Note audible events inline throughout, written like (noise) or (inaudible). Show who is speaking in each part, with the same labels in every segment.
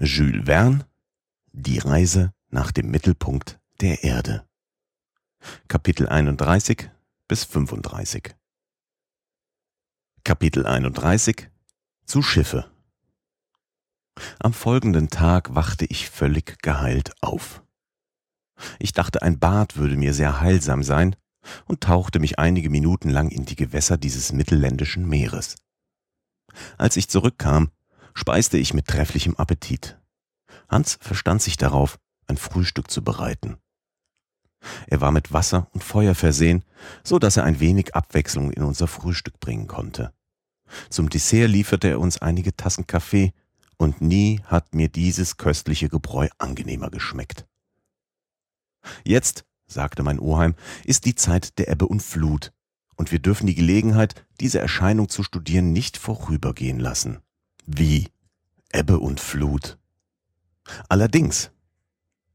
Speaker 1: Jules Verne Die Reise nach dem Mittelpunkt der Erde Kapitel 31 bis 35 Kapitel 31 Zu Schiffe Am folgenden Tag wachte ich völlig geheilt auf. Ich dachte, ein Bad würde mir sehr heilsam sein und tauchte mich einige Minuten lang in die Gewässer dieses mittelländischen Meeres. Als ich zurückkam, speiste ich mit trefflichem Appetit. Hans verstand sich darauf, ein Frühstück zu bereiten. Er war mit Wasser und Feuer versehen, so dass er ein wenig Abwechslung in unser Frühstück bringen konnte. Zum Dessert lieferte er uns einige Tassen Kaffee, und nie hat mir dieses köstliche Gebräu angenehmer geschmeckt. Jetzt, sagte mein Oheim, ist die Zeit der Ebbe und Flut, und wir dürfen die Gelegenheit, diese Erscheinung zu studieren, nicht vorübergehen lassen. Wie? Ebbe und Flut. Allerdings,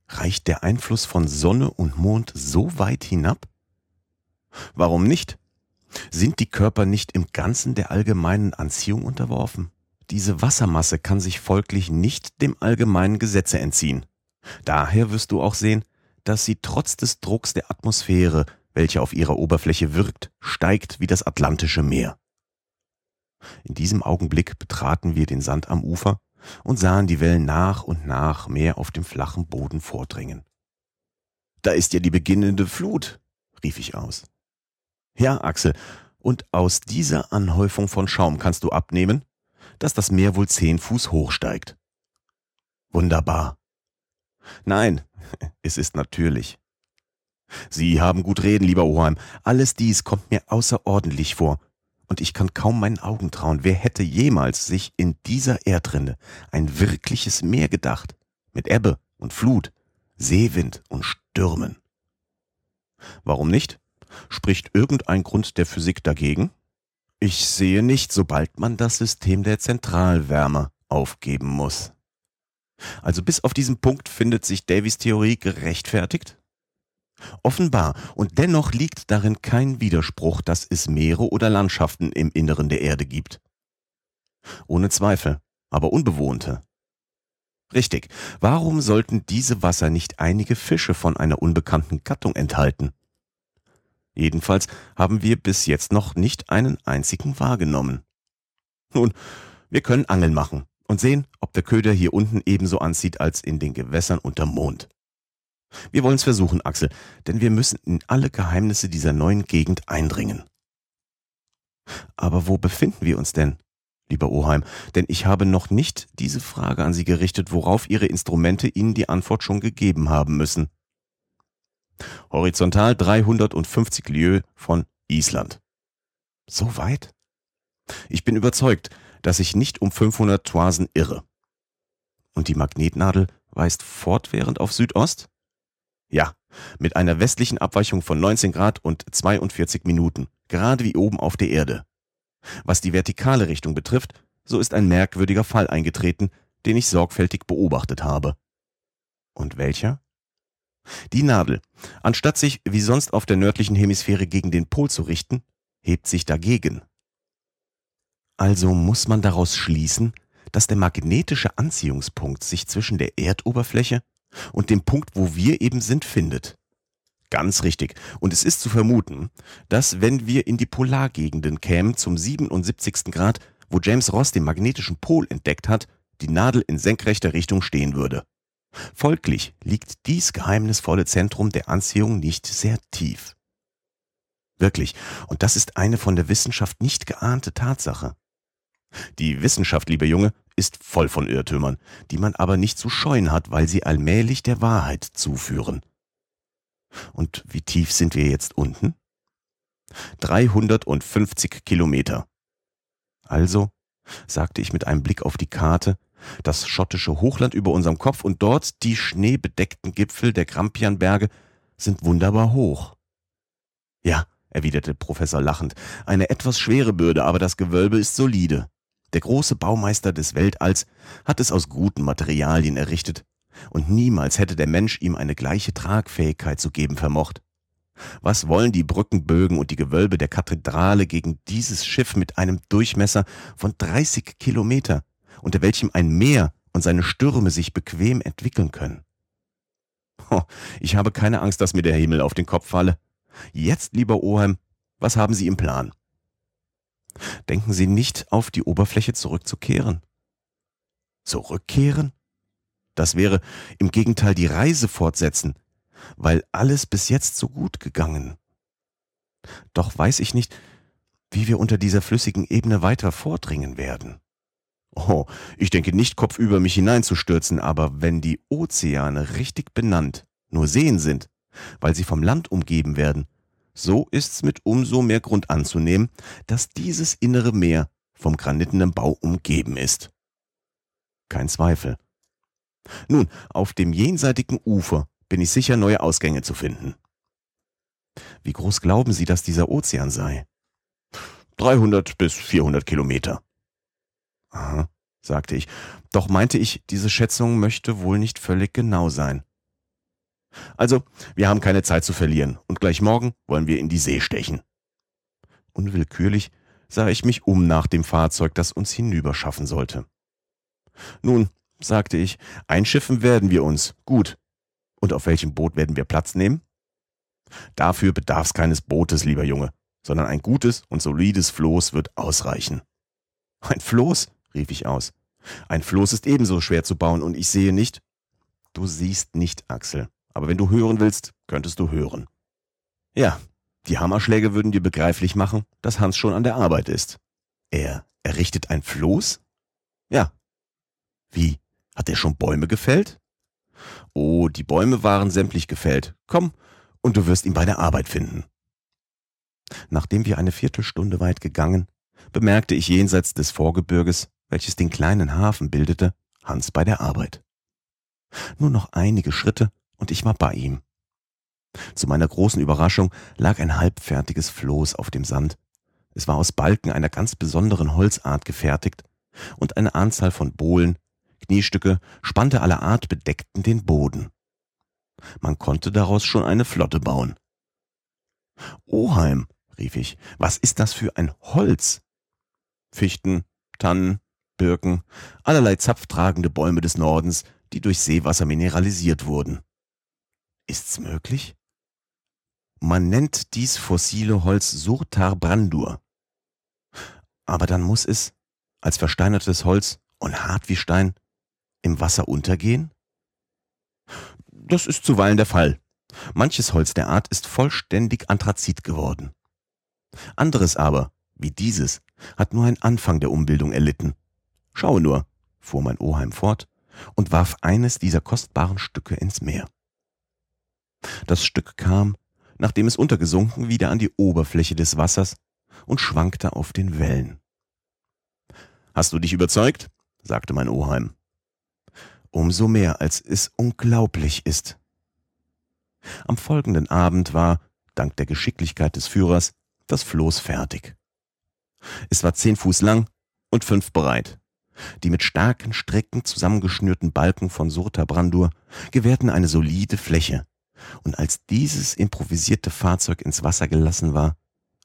Speaker 1: reicht der Einfluss von Sonne und Mond so weit hinab? Warum nicht? Sind die Körper nicht im Ganzen der allgemeinen Anziehung unterworfen? Diese Wassermasse kann sich folglich nicht dem allgemeinen Gesetze entziehen. Daher wirst du auch sehen, dass sie trotz des Drucks der Atmosphäre, welche auf ihrer Oberfläche wirkt, steigt wie das Atlantische Meer. In diesem Augenblick betraten wir den Sand am Ufer und sahen die Wellen nach und nach mehr auf dem flachen Boden vordringen. Da ist ja die beginnende Flut, rief ich aus. Ja, Axel, und aus dieser Anhäufung von Schaum kannst du abnehmen, dass das Meer wohl zehn Fuß hoch steigt. Wunderbar. Nein, (laughs) es ist natürlich. Sie haben gut reden, lieber Oheim. Alles dies kommt mir außerordentlich vor, und ich kann kaum meinen Augen trauen. Wer hätte jemals sich in dieser Erdrinne ein wirkliches Meer gedacht? Mit Ebbe und Flut, Seewind und Stürmen. Warum nicht? Spricht irgendein Grund der Physik dagegen? Ich sehe nicht, sobald man das System der Zentralwärme aufgeben muss. Also bis auf diesen Punkt findet sich Davies Theorie gerechtfertigt? Offenbar, und dennoch liegt darin kein Widerspruch, dass es Meere oder Landschaften im Inneren der Erde gibt. Ohne Zweifel, aber unbewohnte. Richtig, warum sollten diese Wasser nicht einige Fische von einer unbekannten Gattung enthalten? Jedenfalls haben wir bis jetzt noch nicht einen einzigen wahrgenommen. Nun, wir können Angeln machen und sehen, ob der Köder hier unten ebenso anzieht als in den Gewässern unterm Mond. Wir wollen es versuchen, Axel, denn wir müssen in alle Geheimnisse dieser neuen Gegend eindringen. Aber wo befinden wir uns denn, lieber Oheim? Denn ich habe noch nicht diese Frage an Sie gerichtet, worauf Ihre Instrumente Ihnen die Antwort schon gegeben haben müssen. Horizontal 350 Lieu von Island. So weit? Ich bin überzeugt, dass ich nicht um 500 Toisen irre. Und die Magnetnadel weist fortwährend auf Südost? Ja, mit einer westlichen Abweichung von 19 Grad und 42 Minuten, gerade wie oben auf der Erde. Was die vertikale Richtung betrifft, so ist ein merkwürdiger Fall eingetreten, den ich sorgfältig beobachtet habe. Und welcher? Die Nadel, anstatt sich wie sonst auf der nördlichen Hemisphäre gegen den Pol zu richten, hebt sich dagegen. Also muss man daraus schließen, dass der magnetische Anziehungspunkt sich zwischen der Erdoberfläche und dem Punkt, wo wir eben sind, findet. Ganz richtig. Und es ist zu vermuten, dass wenn wir in die Polargegenden kämen zum 77. Grad, wo James Ross den magnetischen Pol entdeckt hat, die Nadel in senkrechter Richtung stehen würde. Folglich liegt dies geheimnisvolle Zentrum der Anziehung nicht sehr tief. Wirklich, und das ist eine von der Wissenschaft nicht geahnte Tatsache. Die Wissenschaft, lieber Junge, ist voll von Irrtümern, die man aber nicht zu scheuen hat, weil sie allmählich der Wahrheit zuführen. Und wie tief sind wir jetzt unten? 350 Kilometer. Also, sagte ich mit einem Blick auf die Karte, das schottische Hochland über unserem Kopf und dort die schneebedeckten Gipfel der Grampianberge sind wunderbar hoch. Ja, erwiderte Professor lachend, eine etwas schwere Bürde, aber das Gewölbe ist solide. Der große Baumeister des Weltalls hat es aus guten Materialien errichtet, und niemals hätte der Mensch ihm eine gleiche Tragfähigkeit zu geben vermocht. Was wollen die Brückenbögen und die Gewölbe der Kathedrale gegen dieses Schiff mit einem Durchmesser von 30 Kilometer, unter welchem ein Meer und seine Stürme sich bequem entwickeln können. Ich habe keine Angst, dass mir der Himmel auf den Kopf falle. Jetzt, lieber Oheim, was haben Sie im Plan? Denken Sie nicht, auf die Oberfläche zurückzukehren? Zurückkehren? Das wäre im Gegenteil die Reise fortsetzen, weil alles bis jetzt so gut gegangen. Doch weiß ich nicht, wie wir unter dieser flüssigen Ebene weiter vordringen werden. Oh, ich denke nicht kopfüber mich hineinzustürzen, aber wenn die Ozeane richtig benannt nur Seen sind, weil sie vom Land umgeben werden, so ist's mit umso mehr Grund anzunehmen, dass dieses innere Meer vom granitenen Bau umgeben ist. Kein Zweifel. Nun, auf dem jenseitigen Ufer bin ich sicher, neue Ausgänge zu finden. Wie groß glauben Sie, dass dieser Ozean sei? 300 bis 400 Kilometer. Aha, sagte ich. Doch meinte ich, diese Schätzung möchte wohl nicht völlig genau sein. Also, wir haben keine Zeit zu verlieren und gleich morgen wollen wir in die See stechen. Unwillkürlich sah ich mich um nach dem Fahrzeug, das uns hinüberschaffen sollte. Nun, sagte ich, einschiffen werden wir uns, gut. Und auf welchem Boot werden wir Platz nehmen? Dafür bedarf's keines Bootes, lieber Junge, sondern ein gutes und solides Floß wird ausreichen. Ein Floß? rief ich aus. Ein Floß ist ebenso schwer zu bauen und ich sehe nicht. Du siehst nicht, Axel. Aber wenn du hören willst, könntest du hören. Ja, die Hammerschläge würden dir begreiflich machen, dass Hans schon an der Arbeit ist. Er errichtet ein Floß? Ja. Wie? Hat er schon Bäume gefällt? Oh, die Bäume waren sämtlich gefällt. Komm, und du wirst ihn bei der Arbeit finden. Nachdem wir eine Viertelstunde weit gegangen, bemerkte ich jenseits des Vorgebirges, welches den kleinen Hafen bildete, Hans bei der Arbeit. Nur noch einige Schritte und ich war bei ihm. Zu meiner großen Überraschung lag ein halbfertiges Floß auf dem Sand. Es war aus Balken einer ganz besonderen Holzart gefertigt und eine Anzahl von Bohlen, Kniestücke, Spante aller Art bedeckten den Boden. Man konnte daraus schon eine Flotte bauen. Oheim, rief ich, was ist das für ein Holz? Fichten, Tannen, Birken, allerlei zapftragende Bäume des Nordens, die durch Seewasser mineralisiert wurden. Ist's möglich? Man nennt dies fossile Holz Surtar Brandur. Aber dann muss es, als versteinertes Holz und hart wie Stein, im Wasser untergehen? Das ist zuweilen der Fall. Manches Holz der Art ist vollständig Anthrazit geworden. Anderes aber, wie dieses, hat nur einen Anfang der Umbildung erlitten. Schaue nur, fuhr mein Oheim fort und warf eines dieser kostbaren Stücke ins Meer. Das Stück kam, nachdem es untergesunken, wieder an die Oberfläche des Wassers und schwankte auf den Wellen. Hast du dich überzeugt? sagte mein Oheim. Umso mehr, als es unglaublich ist. Am folgenden Abend war, dank der Geschicklichkeit des Führers, das Floß fertig. Es war zehn Fuß lang und fünf breit. Die mit starken Strecken zusammengeschnürten Balken von Surta Brandur gewährten eine solide Fläche, und als dieses improvisierte Fahrzeug ins Wasser gelassen war,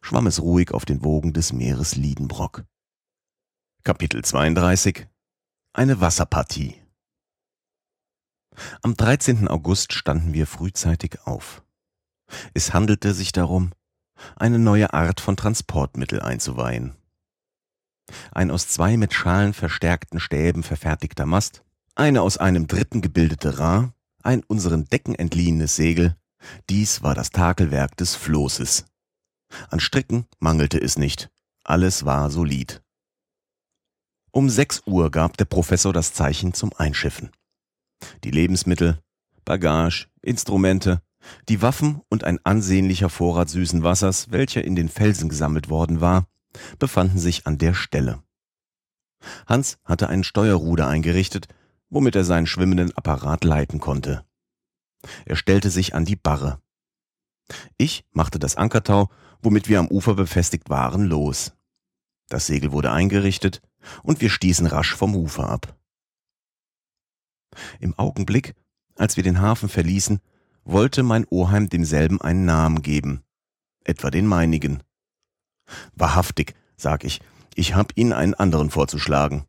Speaker 1: schwamm es ruhig auf den Wogen des Meeres Liedenbrock. Kapitel 32 Eine Wasserpartie Am 13. August standen wir frühzeitig auf. Es handelte sich darum, eine neue Art von Transportmittel einzuweihen. Ein aus zwei mit Schalen verstärkten Stäben verfertigter Mast, eine aus einem dritten gebildete Ra ein unseren Decken entliehenes Segel. Dies war das Takelwerk des Floßes. An Stricken mangelte es nicht. Alles war solid. Um sechs Uhr gab der Professor das Zeichen zum Einschiffen. Die Lebensmittel, Bagage, Instrumente, die Waffen und ein ansehnlicher Vorrat süßen Wassers, welcher in den Felsen gesammelt worden war, befanden sich an der Stelle. Hans hatte ein Steuerruder eingerichtet, womit er seinen schwimmenden Apparat leiten konnte. Er stellte sich an die Barre. Ich machte das Ankertau, womit wir am Ufer befestigt waren, los. Das Segel wurde eingerichtet und wir stießen rasch vom Ufer ab. Im Augenblick, als wir den Hafen verließen, wollte mein Oheim demselben einen Namen geben, etwa den meinigen. Wahrhaftig, sag ich, ich hab Ihnen einen anderen vorzuschlagen.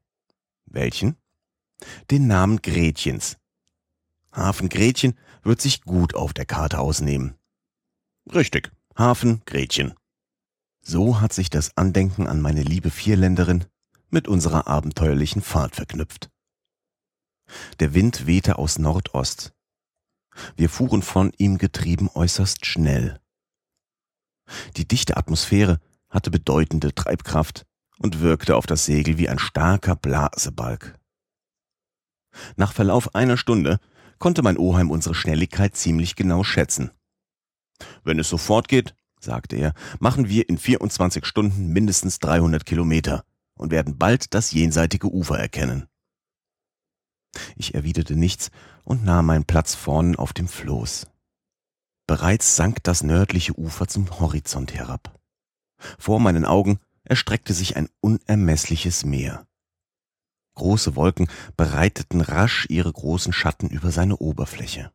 Speaker 1: Welchen? Den Namen Gretchens. Hafen Gretchen wird sich gut auf der Karte ausnehmen. Richtig, Hafen Gretchen. So hat sich das Andenken an meine liebe Vierländerin mit unserer abenteuerlichen Fahrt verknüpft. Der Wind wehte aus Nordost. Wir fuhren von ihm getrieben äußerst schnell. Die dichte Atmosphäre hatte bedeutende Treibkraft und wirkte auf das Segel wie ein starker Blasebalg. Nach Verlauf einer Stunde konnte mein Oheim unsere Schnelligkeit ziemlich genau schätzen. Wenn es so fortgeht, sagte er, machen wir in 24 Stunden mindestens 300 Kilometer und werden bald das jenseitige Ufer erkennen. Ich erwiderte nichts und nahm meinen Platz vorn auf dem Floß. Bereits sank das nördliche Ufer zum Horizont herab. Vor meinen Augen erstreckte sich ein unermessliches Meer. Große Wolken breiteten rasch ihre großen Schatten über seine Oberfläche.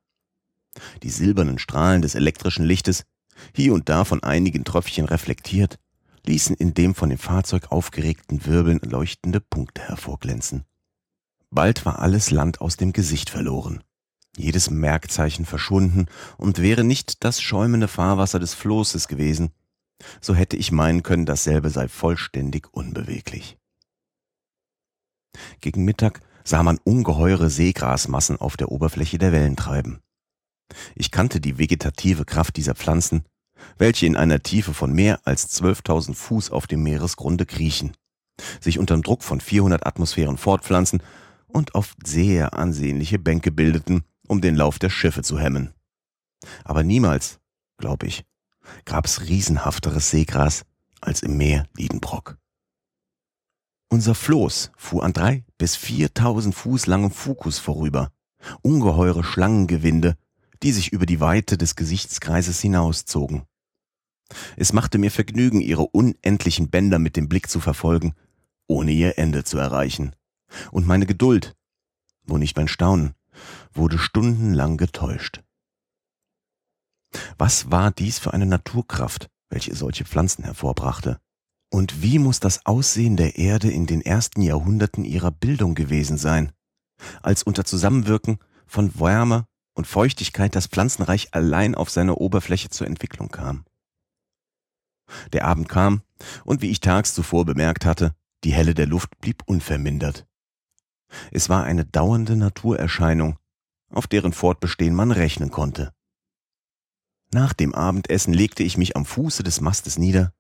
Speaker 1: Die silbernen Strahlen des elektrischen Lichtes, hier und da von einigen Tröpfchen reflektiert, ließen in dem von dem Fahrzeug aufgeregten Wirbeln leuchtende Punkte hervorglänzen. Bald war alles Land aus dem Gesicht verloren, jedes Merkzeichen verschwunden, und wäre nicht das schäumende Fahrwasser des Flosses gewesen, so hätte ich meinen können, dasselbe sei vollständig unbeweglich. Gegen Mittag sah man ungeheure Seegrasmassen auf der Oberfläche der Wellen treiben. Ich kannte die vegetative Kraft dieser Pflanzen, welche in einer Tiefe von mehr als 12.000 Fuß auf dem Meeresgrunde kriechen, sich unter dem Druck von 400 Atmosphären fortpflanzen und oft sehr ansehnliche Bänke bildeten, um den Lauf der Schiffe zu hemmen. Aber niemals, glaube ich, gab's riesenhafteres Seegras als im Meer Liedenbrock. Unser Floß fuhr an drei bis viertausend Fuß langem Fukus vorüber, ungeheure Schlangengewinde, die sich über die Weite des Gesichtskreises hinauszogen. Es machte mir Vergnügen, ihre unendlichen Bänder mit dem Blick zu verfolgen, ohne ihr Ende zu erreichen. Und meine Geduld, wo nicht mein Staunen, wurde stundenlang getäuscht. Was war dies für eine Naturkraft, welche solche Pflanzen hervorbrachte? Und wie muss das Aussehen der Erde in den ersten Jahrhunderten ihrer Bildung gewesen sein, als unter Zusammenwirken von Wärme und Feuchtigkeit das Pflanzenreich allein auf seiner Oberfläche zur Entwicklung kam? Der Abend kam, und wie ich tags zuvor bemerkt hatte, die Helle der Luft blieb unvermindert. Es war eine dauernde Naturerscheinung, auf deren Fortbestehen man rechnen konnte. Nach dem Abendessen legte ich mich am Fuße des Mastes nieder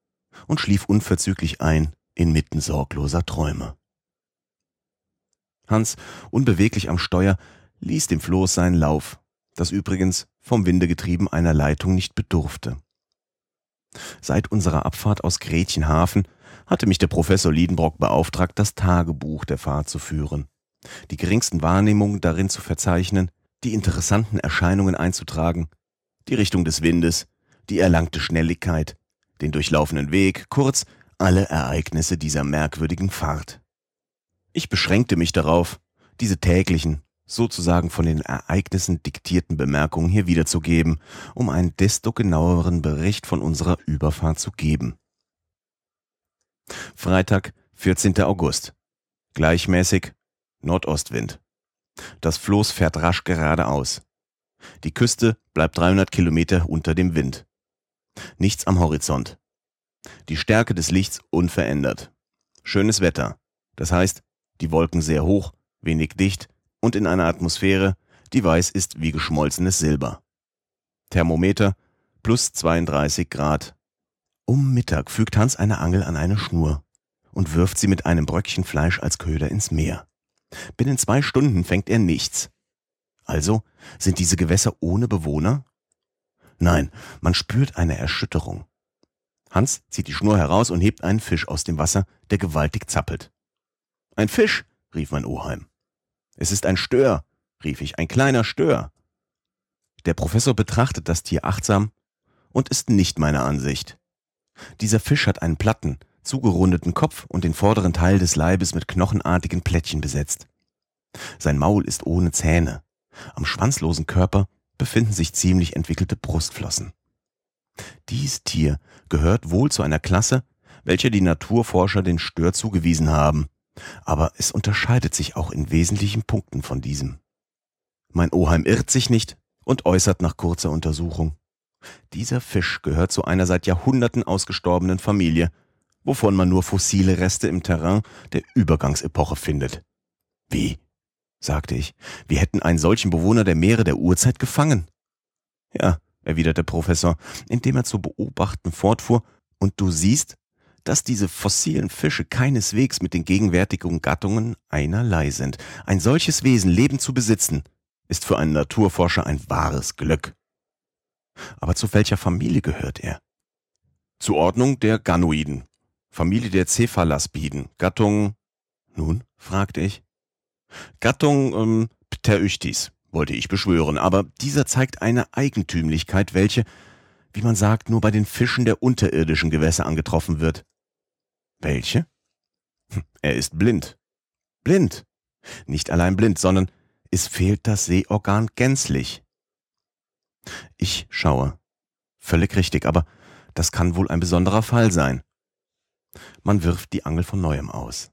Speaker 1: und schlief unverzüglich ein inmitten sorgloser Träume. Hans, unbeweglich am Steuer, ließ dem Floß seinen Lauf, das übrigens vom Winde getrieben einer Leitung nicht bedurfte. Seit unserer Abfahrt aus Gretchenhafen hatte mich der Professor Liedenbrock beauftragt, das Tagebuch der Fahrt zu führen, die geringsten Wahrnehmungen darin zu verzeichnen, die interessanten Erscheinungen einzutragen, die Richtung des Windes, die erlangte Schnelligkeit, den durchlaufenden Weg, kurz alle Ereignisse dieser merkwürdigen Fahrt. Ich beschränkte mich darauf, diese täglichen, sozusagen von den Ereignissen diktierten Bemerkungen hier wiederzugeben, um einen desto genaueren Bericht von unserer Überfahrt zu geben. Freitag, 14. August. Gleichmäßig Nordostwind. Das Floß fährt rasch geradeaus. Die Küste bleibt 300 Kilometer unter dem Wind. Nichts am Horizont. Die Stärke des Lichts unverändert. Schönes Wetter. Das heißt, die Wolken sehr hoch, wenig dicht und in einer Atmosphäre, die weiß ist wie geschmolzenes Silber. Thermometer plus 32 Grad. Um Mittag fügt Hans eine Angel an eine Schnur und wirft sie mit einem Bröckchen Fleisch als Köder ins Meer. Binnen zwei Stunden fängt er nichts. Also sind diese Gewässer ohne Bewohner? Nein, man spürt eine Erschütterung. Hans zieht die Schnur heraus und hebt einen Fisch aus dem Wasser, der gewaltig zappelt. Ein Fisch, rief mein Oheim. Es ist ein Stör, rief ich, ein kleiner Stör. Der Professor betrachtet das Tier achtsam und ist nicht meiner Ansicht. Dieser Fisch hat einen platten, zugerundeten Kopf und den vorderen Teil des Leibes mit knochenartigen Plättchen besetzt. Sein Maul ist ohne Zähne. Am schwanzlosen Körper befinden sich ziemlich entwickelte Brustflossen. Dies Tier gehört wohl zu einer Klasse, welcher die Naturforscher den Stör zugewiesen haben, Aber es unterscheidet sich auch in wesentlichen Punkten von diesem. Mein Oheim irrt sich nicht und äußert nach kurzer Untersuchung. Dieser Fisch gehört zu einer seit Jahrhunderten ausgestorbenen Familie, wovon man nur fossile Reste im Terrain der Übergangsepoche findet. Wie? Sagte ich. Wir hätten einen solchen Bewohner der Meere der Urzeit gefangen. Ja, erwiderte der Professor, indem er zu beobachten fortfuhr, und du siehst, dass diese fossilen Fische keineswegs mit den gegenwärtigen Gattungen einerlei sind. Ein solches Wesen Leben zu besitzen, ist für einen Naturforscher ein wahres Glück. Aber zu welcher Familie gehört er? Zur Ordnung der Ganoiden, Familie der Cephalaspiden, Gattung. Nun? fragte ich. Gattung ähm, Pterychtis, wollte ich beschwören, aber dieser zeigt eine Eigentümlichkeit, welche, wie man sagt, nur bei den Fischen der unterirdischen Gewässer angetroffen wird. Welche? Hm, er ist blind. Blind. Nicht allein blind, sondern es fehlt das Sehorgan gänzlich. Ich schaue. Völlig richtig, aber das kann wohl ein besonderer Fall sein. Man wirft die Angel von neuem aus.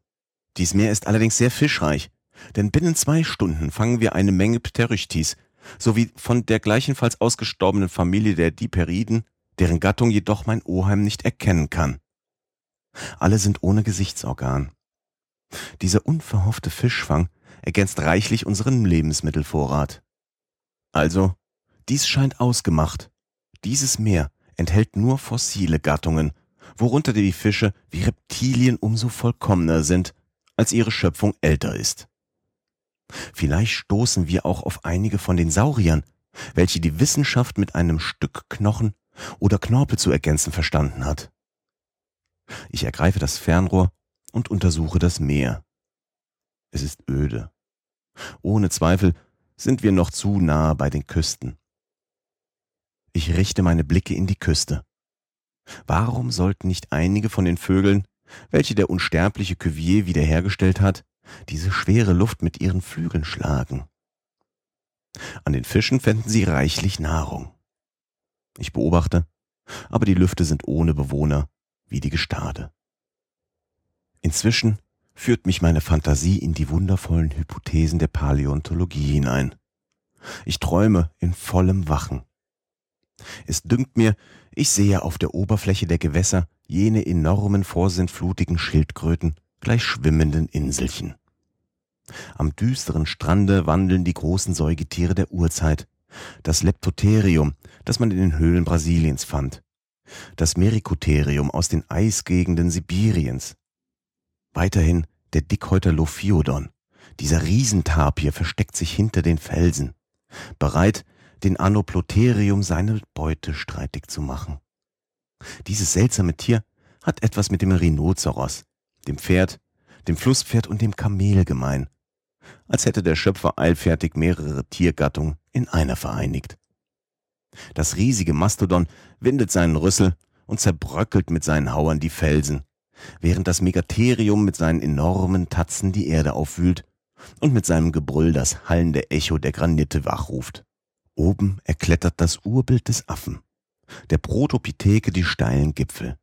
Speaker 1: Dies Meer ist allerdings sehr fischreich, denn binnen zwei Stunden fangen wir eine Menge Pterychtis, sowie von der gleichenfalls ausgestorbenen Familie der Diperiden, deren Gattung jedoch mein Oheim nicht erkennen kann. Alle sind ohne Gesichtsorgan. Dieser unverhoffte Fischfang ergänzt reichlich unseren Lebensmittelvorrat. Also, dies scheint ausgemacht. Dieses Meer enthält nur fossile Gattungen, worunter die Fische wie Reptilien umso vollkommener sind, als ihre Schöpfung älter ist. Vielleicht stoßen wir auch auf einige von den Sauriern, welche die Wissenschaft mit einem Stück Knochen oder Knorpel zu ergänzen verstanden hat. Ich ergreife das Fernrohr und untersuche das Meer. Es ist öde. Ohne Zweifel sind wir noch zu nahe bei den Küsten. Ich richte meine Blicke in die Küste. Warum sollten nicht einige von den Vögeln, welche der unsterbliche Cuvier wiederhergestellt hat, diese schwere Luft mit ihren Flügeln schlagen? An den Fischen fänden sie reichlich Nahrung. Ich beobachte, aber die Lüfte sind ohne Bewohner, wie die Gestade. Inzwischen führt mich meine Fantasie in die wundervollen Hypothesen der Paläontologie hinein. Ich träume in vollem Wachen. Es dünkt mir, ich sehe auf der Oberfläche der Gewässer jene enormen vorsintflutigen Schildkröten gleich schwimmenden Inselchen. Am düsteren Strande wandeln die großen Säugetiere der Urzeit, das Leptotherium, das man in den Höhlen Brasiliens fand, das Mericotherium aus den Eisgegenden Sibiriens. Weiterhin der Dickhäuter Lophiodon, dieser Riesentapir versteckt sich hinter den Felsen, bereit, den Anoplotherium seine Beute streitig zu machen. Dieses seltsame Tier hat etwas mit dem Rhinoceros, dem Pferd, dem Flusspferd und dem Kamel gemein, als hätte der Schöpfer eilfertig mehrere Tiergattungen in einer vereinigt. Das riesige Mastodon windet seinen Rüssel und zerbröckelt mit seinen Hauern die Felsen, während das Megatherium mit seinen enormen Tatzen die Erde aufwühlt und mit seinem Gebrüll das hallende Echo der Granite wachruft. Oben erklettert das Urbild des Affen, der Protopitheke die steilen Gipfel.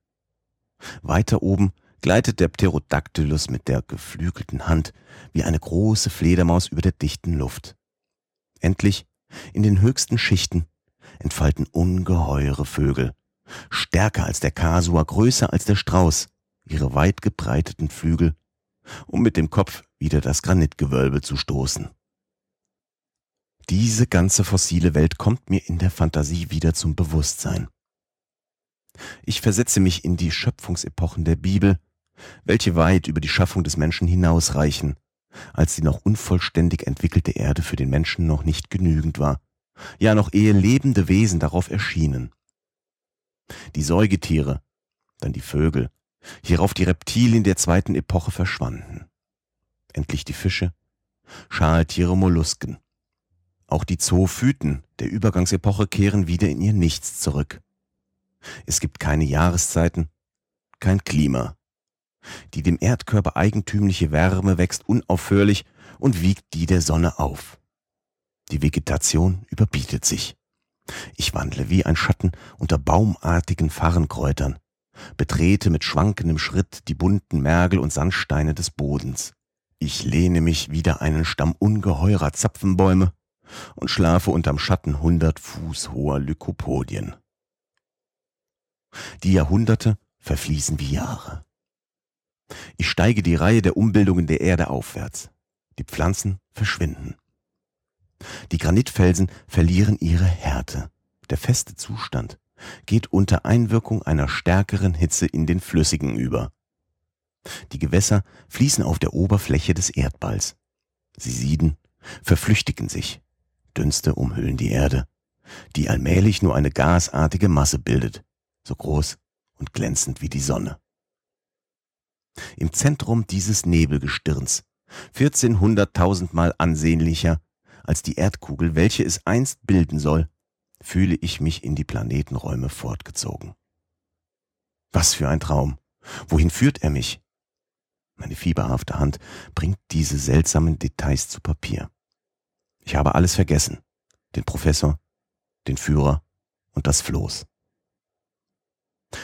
Speaker 1: Weiter oben gleitet der Pterodactylus mit der geflügelten Hand wie eine große Fledermaus über der dichten Luft. Endlich, in den höchsten Schichten, entfalten ungeheure Vögel, stärker als der Kasua, größer als der Strauß, ihre weit gebreiteten Flügel, um mit dem Kopf wieder das Granitgewölbe zu stoßen. Diese ganze fossile Welt kommt mir in der Fantasie wieder zum Bewusstsein. Ich versetze mich in die Schöpfungsepochen der Bibel, welche weit über die Schaffung des Menschen hinausreichen, als die noch unvollständig entwickelte Erde für den Menschen noch nicht genügend war ja noch ehe lebende Wesen darauf erschienen. Die Säugetiere, dann die Vögel, hierauf die Reptilien der zweiten Epoche verschwanden. Endlich die Fische, Schaltiere, Mollusken. Auch die Zoophyten der Übergangsepoche kehren wieder in ihr Nichts zurück. Es gibt keine Jahreszeiten, kein Klima. Die dem Erdkörper eigentümliche Wärme wächst unaufhörlich und wiegt die der Sonne auf. Die Vegetation überbietet sich. Ich wandle wie ein Schatten unter baumartigen Farrenkräutern, betrete mit schwankendem Schritt die bunten Mergel und Sandsteine des Bodens. Ich lehne mich wider einen Stamm ungeheurer Zapfenbäume und schlafe unterm Schatten hundert Fuß hoher Lykopodien. Die Jahrhunderte verfließen wie Jahre. Ich steige die Reihe der Umbildungen der Erde aufwärts. Die Pflanzen verschwinden. Die Granitfelsen verlieren ihre Härte. Der feste Zustand geht unter Einwirkung einer stärkeren Hitze in den flüssigen über. Die Gewässer fließen auf der Oberfläche des Erdballs. Sie sieden, verflüchtigen sich. Dünste umhüllen die Erde, die allmählich nur eine gasartige Masse bildet, so groß und glänzend wie die Sonne. Im Zentrum dieses Nebelgestirns, 1400.000 Mal ansehnlicher als die Erdkugel, welche es einst bilden soll, fühle ich mich in die Planetenräume fortgezogen. Was für ein Traum! Wohin führt er mich? Meine fieberhafte Hand bringt diese seltsamen Details zu Papier. Ich habe alles vergessen. Den Professor, den Führer und das Floß.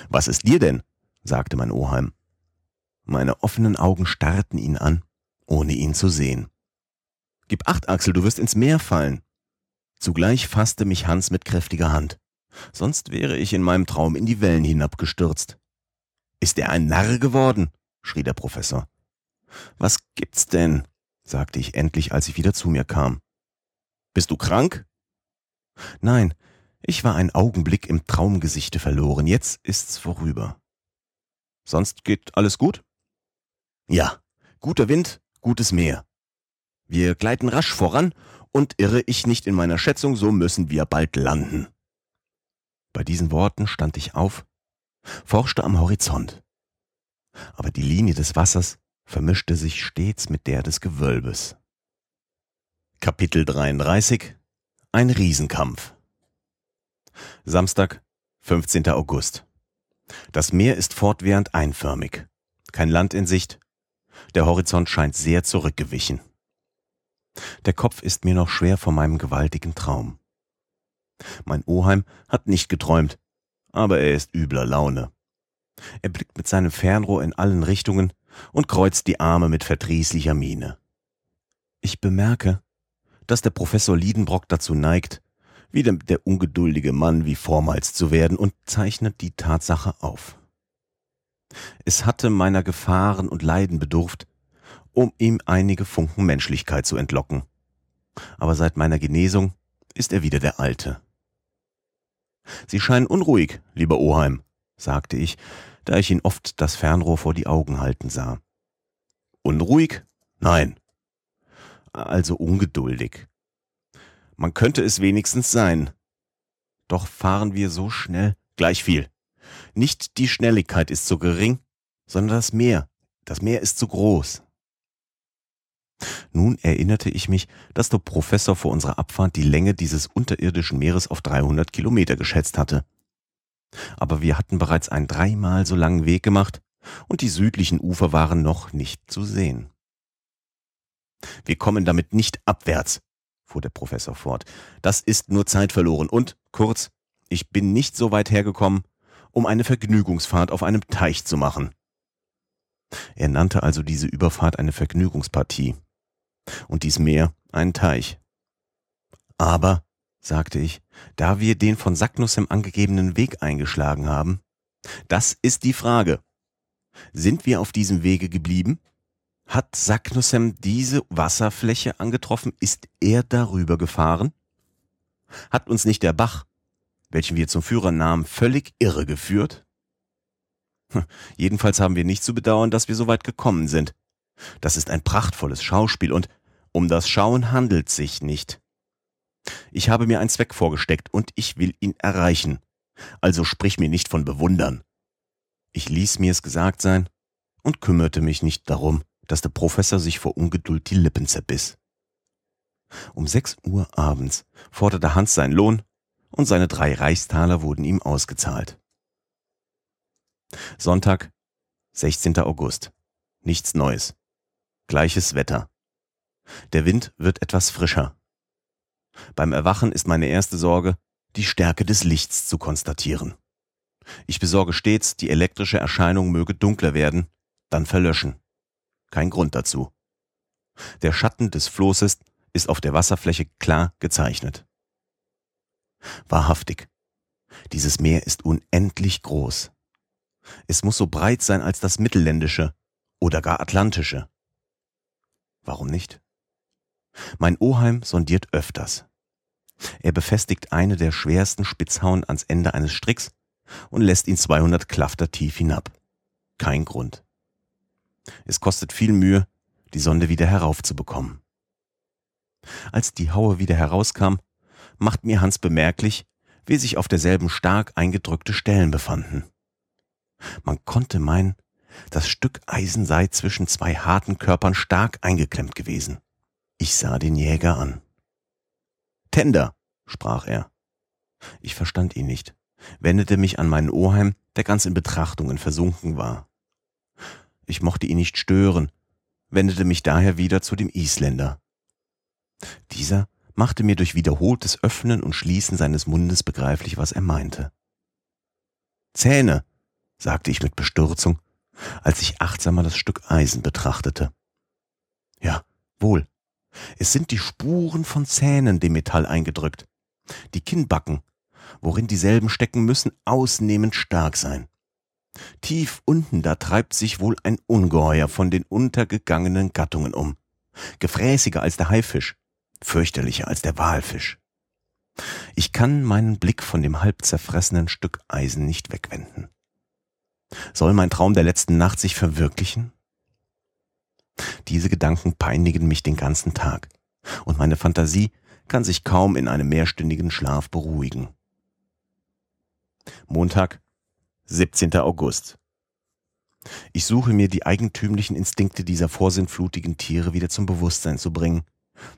Speaker 1: Was ist dir denn? sagte mein Oheim. Meine offenen Augen starrten ihn an, ohne ihn zu sehen. Gib acht, Axel, du wirst ins Meer fallen. Zugleich fasste mich Hans mit kräftiger Hand. Sonst wäre ich in meinem Traum in die Wellen hinabgestürzt. Ist er ein Narr geworden? schrie der Professor. Was gibt's denn? sagte ich endlich, als ich wieder zu mir kam. Bist du krank? Nein, ich war einen Augenblick im Traumgesichte verloren. Jetzt ist's vorüber. Sonst geht alles gut? Ja, guter Wind, gutes Meer. Wir gleiten rasch voran und irre ich nicht in meiner Schätzung, so müssen wir bald landen. Bei diesen Worten stand ich auf, forschte am Horizont. Aber die Linie des Wassers vermischte sich stets mit der des Gewölbes. Kapitel 33 Ein Riesenkampf Samstag, 15. August. Das Meer ist fortwährend einförmig. Kein Land in Sicht. Der Horizont scheint sehr zurückgewichen. Der Kopf ist mir noch schwer vor meinem gewaltigen Traum. Mein Oheim hat nicht geträumt, aber er ist übler Laune. Er blickt mit seinem Fernrohr in allen Richtungen und kreuzt die Arme mit verdrießlicher Miene. Ich bemerke, dass der Professor Liedenbrock dazu neigt, wieder der ungeduldige Mann wie vormals zu werden und zeichnet die Tatsache auf. Es hatte meiner Gefahren und Leiden bedurft, um ihm einige Funken Menschlichkeit zu entlocken. Aber seit meiner Genesung ist er wieder der Alte. Sie scheinen unruhig, lieber Oheim, sagte ich, da ich ihn oft das Fernrohr vor die Augen halten sah. Unruhig? Nein. Also ungeduldig. Man könnte es wenigstens sein. Doch fahren wir so schnell, gleich viel. Nicht die Schnelligkeit ist zu gering, sondern das Meer. Das Meer ist zu groß. Nun erinnerte ich mich, dass der Professor vor unserer Abfahrt die Länge dieses unterirdischen Meeres auf 300 Kilometer geschätzt hatte. Aber wir hatten bereits einen dreimal so langen Weg gemacht und die südlichen Ufer waren noch nicht zu sehen. Wir kommen damit nicht abwärts, fuhr der Professor fort. Das ist nur Zeit verloren und, kurz, ich bin nicht so weit hergekommen, um eine Vergnügungsfahrt auf einem Teich zu machen. Er nannte also diese Überfahrt eine Vergnügungspartie und dies Meer einen Teich. Aber, sagte ich, da wir den von Saknussem angegebenen Weg eingeschlagen haben, das ist die Frage. Sind wir auf diesem Wege geblieben? Hat Saknussem diese Wasserfläche angetroffen? Ist er darüber gefahren? Hat uns nicht der Bach, welchen wir zum Führer nahmen, völlig irre geführt? Hm, jedenfalls haben wir nicht zu bedauern, dass wir so weit gekommen sind. Das ist ein prachtvolles Schauspiel und um das Schauen handelt sich nicht. Ich habe mir einen Zweck vorgesteckt und ich will ihn erreichen. Also sprich mir nicht von bewundern. Ich ließ mir es gesagt sein und kümmerte mich nicht darum, dass der Professor sich vor Ungeduld die Lippen zerbiss. Um sechs Uhr abends forderte Hans seinen Lohn und seine drei Reichstaler wurden ihm ausgezahlt. Sonntag, 16. August. Nichts Neues. Gleiches Wetter. Der Wind wird etwas frischer. Beim Erwachen ist meine erste Sorge, die Stärke des Lichts zu konstatieren. Ich besorge stets, die elektrische Erscheinung möge dunkler werden, dann verlöschen. Kein Grund dazu. Der Schatten des Flosses ist auf der Wasserfläche klar gezeichnet. Wahrhaftig. Dieses Meer ist unendlich groß. Es muss so breit sein als das mittelländische oder gar atlantische. Warum nicht? Mein Oheim sondiert öfters. Er befestigt eine der schwersten Spitzhauen ans Ende eines Stricks und lässt ihn 200 Klafter tief hinab. Kein Grund. Es kostet viel Mühe, die Sonde wieder heraufzubekommen. Als die Haue wieder herauskam, macht mir Hans bemerklich, wie sich auf derselben stark eingedrückte Stellen befanden. Man konnte meinen, das Stück Eisen sei zwischen zwei harten Körpern stark eingeklemmt gewesen. Ich sah den Jäger an. Tender, sprach er. Ich verstand ihn nicht, wendete mich an meinen Oheim, der ganz in Betrachtungen versunken war. Ich mochte ihn nicht stören, wendete mich daher wieder zu dem Isländer. Dieser machte mir durch wiederholtes Öffnen und Schließen seines Mundes begreiflich, was er meinte. Zähne, sagte ich mit Bestürzung, als ich achtsamer das Stück Eisen betrachtete. Ja, wohl. Es sind die Spuren von Zähnen dem Metall eingedrückt. Die Kinnbacken, worin dieselben stecken müssen, ausnehmend stark sein. Tief unten da treibt sich wohl ein Ungeheuer von den untergegangenen Gattungen um. Gefräßiger als der Haifisch, fürchterlicher als der Walfisch. Ich kann meinen Blick von dem halb zerfressenen Stück Eisen nicht wegwenden. Soll mein Traum der letzten Nacht sich verwirklichen? Diese Gedanken peinigen mich den ganzen Tag, und meine Fantasie kann sich kaum in einem mehrstündigen Schlaf beruhigen. Montag, 17. August. Ich suche mir die eigentümlichen Instinkte dieser vorsinnflutigen Tiere wieder zum Bewusstsein zu bringen,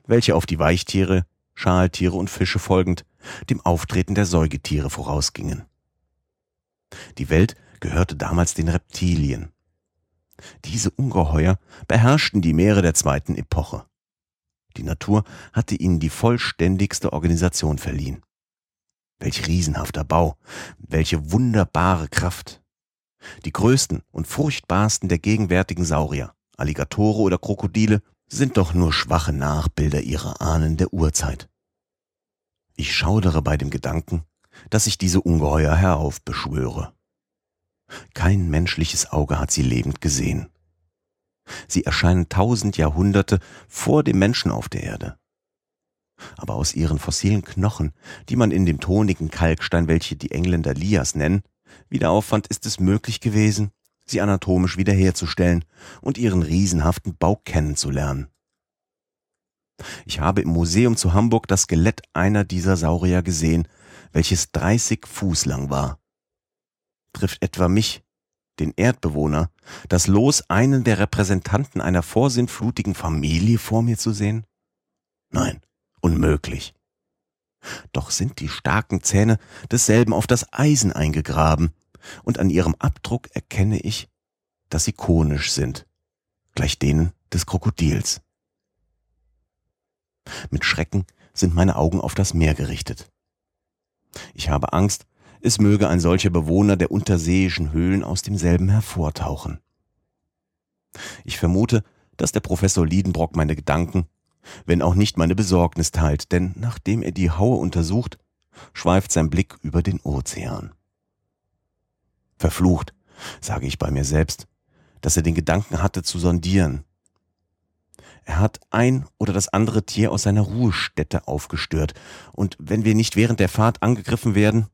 Speaker 1: welche auf die Weichtiere, Schaltiere und Fische folgend dem Auftreten der Säugetiere vorausgingen. Die Welt gehörte damals den Reptilien. Diese Ungeheuer beherrschten die Meere der zweiten Epoche. Die Natur hatte ihnen die vollständigste Organisation verliehen. Welch riesenhafter Bau, welche wunderbare Kraft. Die größten und furchtbarsten der gegenwärtigen Saurier, Alligatore oder Krokodile, sind doch nur schwache Nachbilder ihrer Ahnen der Urzeit. Ich schaudere bei dem Gedanken, dass ich diese Ungeheuer heraufbeschwöre. Kein menschliches Auge hat sie lebend gesehen. Sie erscheinen tausend Jahrhunderte vor dem Menschen auf der Erde. Aber aus ihren fossilen Knochen, die man in dem tonigen Kalkstein, welche die Engländer Lias nennen, wieder auffand, ist es möglich gewesen, sie anatomisch wiederherzustellen und ihren riesenhaften Bau kennenzulernen. Ich habe im Museum zu Hamburg das Skelett einer dieser Saurier gesehen, welches 30 Fuß lang war trifft etwa mich, den Erdbewohner, das Los, einen der Repräsentanten einer vorsinnflutigen Familie vor mir zu sehen? Nein, unmöglich. Doch sind die starken Zähne desselben auf das Eisen eingegraben, und an ihrem Abdruck erkenne ich, dass sie konisch sind, gleich denen des Krokodils. Mit Schrecken sind meine Augen auf das Meer gerichtet. Ich habe Angst, es möge ein solcher Bewohner der unterseeischen Höhlen aus demselben hervortauchen. Ich vermute, dass der Professor Liedenbrock meine Gedanken, wenn auch nicht meine Besorgnis teilt, denn nachdem er die Haue untersucht, schweift sein Blick über den Ozean. Verflucht, sage ich bei mir selbst, dass er den Gedanken hatte zu sondieren. Er hat ein oder das andere Tier aus seiner Ruhestätte aufgestört, und wenn wir nicht während der Fahrt angegriffen werden,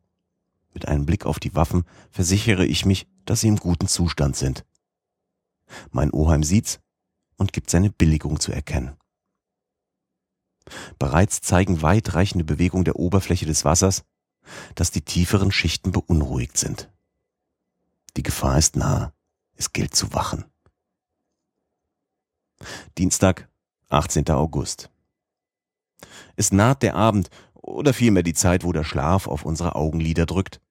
Speaker 1: mit einem Blick auf die Waffen versichere ich mich, dass sie im guten Zustand sind. Mein Oheim sieht's und gibt seine Billigung zu erkennen. Bereits zeigen weitreichende Bewegungen der Oberfläche des Wassers, dass die tieferen Schichten beunruhigt sind. Die Gefahr ist nahe. Es gilt zu wachen. Dienstag, 18. August. Es naht der Abend oder vielmehr die Zeit, wo der Schlaf auf unsere Augenlider drückt,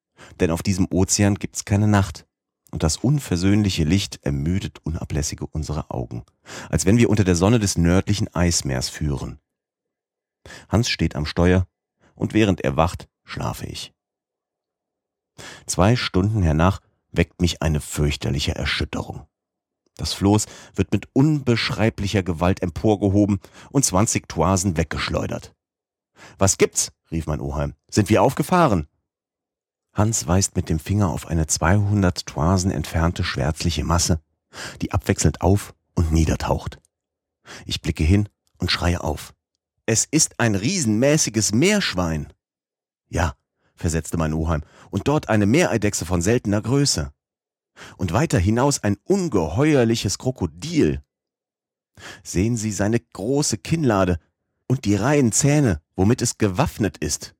Speaker 1: denn auf diesem Ozean gibt's keine Nacht. Und das unversöhnliche Licht ermüdet unablässige unsere Augen, als wenn wir unter der Sonne des nördlichen Eismeers führen. Hans steht am Steuer, und während er wacht, schlafe ich. Zwei Stunden hernach weckt mich eine fürchterliche Erschütterung. Das Floß wird mit unbeschreiblicher Gewalt emporgehoben und zwanzig Toisen weggeschleudert. Was gibt's? rief mein Oheim. Sind wir aufgefahren? Hans weist mit dem Finger auf eine 200 Toisen entfernte schwärzliche Masse, die abwechselnd auf und niedertaucht. Ich blicke hin und schreie auf. Es ist ein riesenmäßiges Meerschwein. Ja, versetzte mein Oheim, und dort eine Meereidechse von seltener Größe. Und weiter hinaus ein ungeheuerliches Krokodil. Sehen Sie seine große Kinnlade und die Reihen Zähne, womit es gewaffnet ist.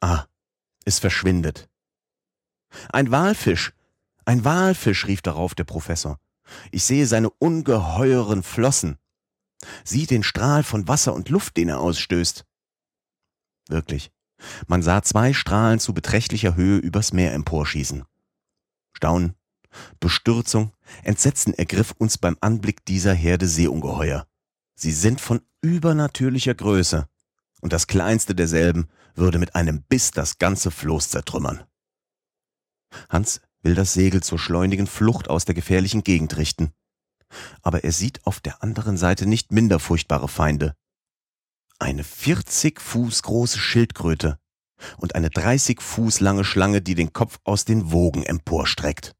Speaker 1: Ah, es verschwindet. Ein Walfisch, ein Walfisch, rief darauf der Professor. Ich sehe seine ungeheuren Flossen. Sieh den Strahl von Wasser und Luft, den er ausstößt. Wirklich, man sah zwei Strahlen zu beträchtlicher Höhe übers Meer emporschießen. Staunen, Bestürzung, Entsetzen ergriff uns beim Anblick dieser Herde Seeungeheuer. Sie sind von übernatürlicher Größe, und das kleinste derselben würde mit einem Biss das ganze Floß zertrümmern. Hans will das Segel zur schleunigen Flucht aus der gefährlichen Gegend richten. Aber er sieht auf der anderen Seite nicht minder furchtbare Feinde. Eine 40 Fuß große Schildkröte und eine 30 Fuß lange Schlange, die den Kopf aus den Wogen emporstreckt.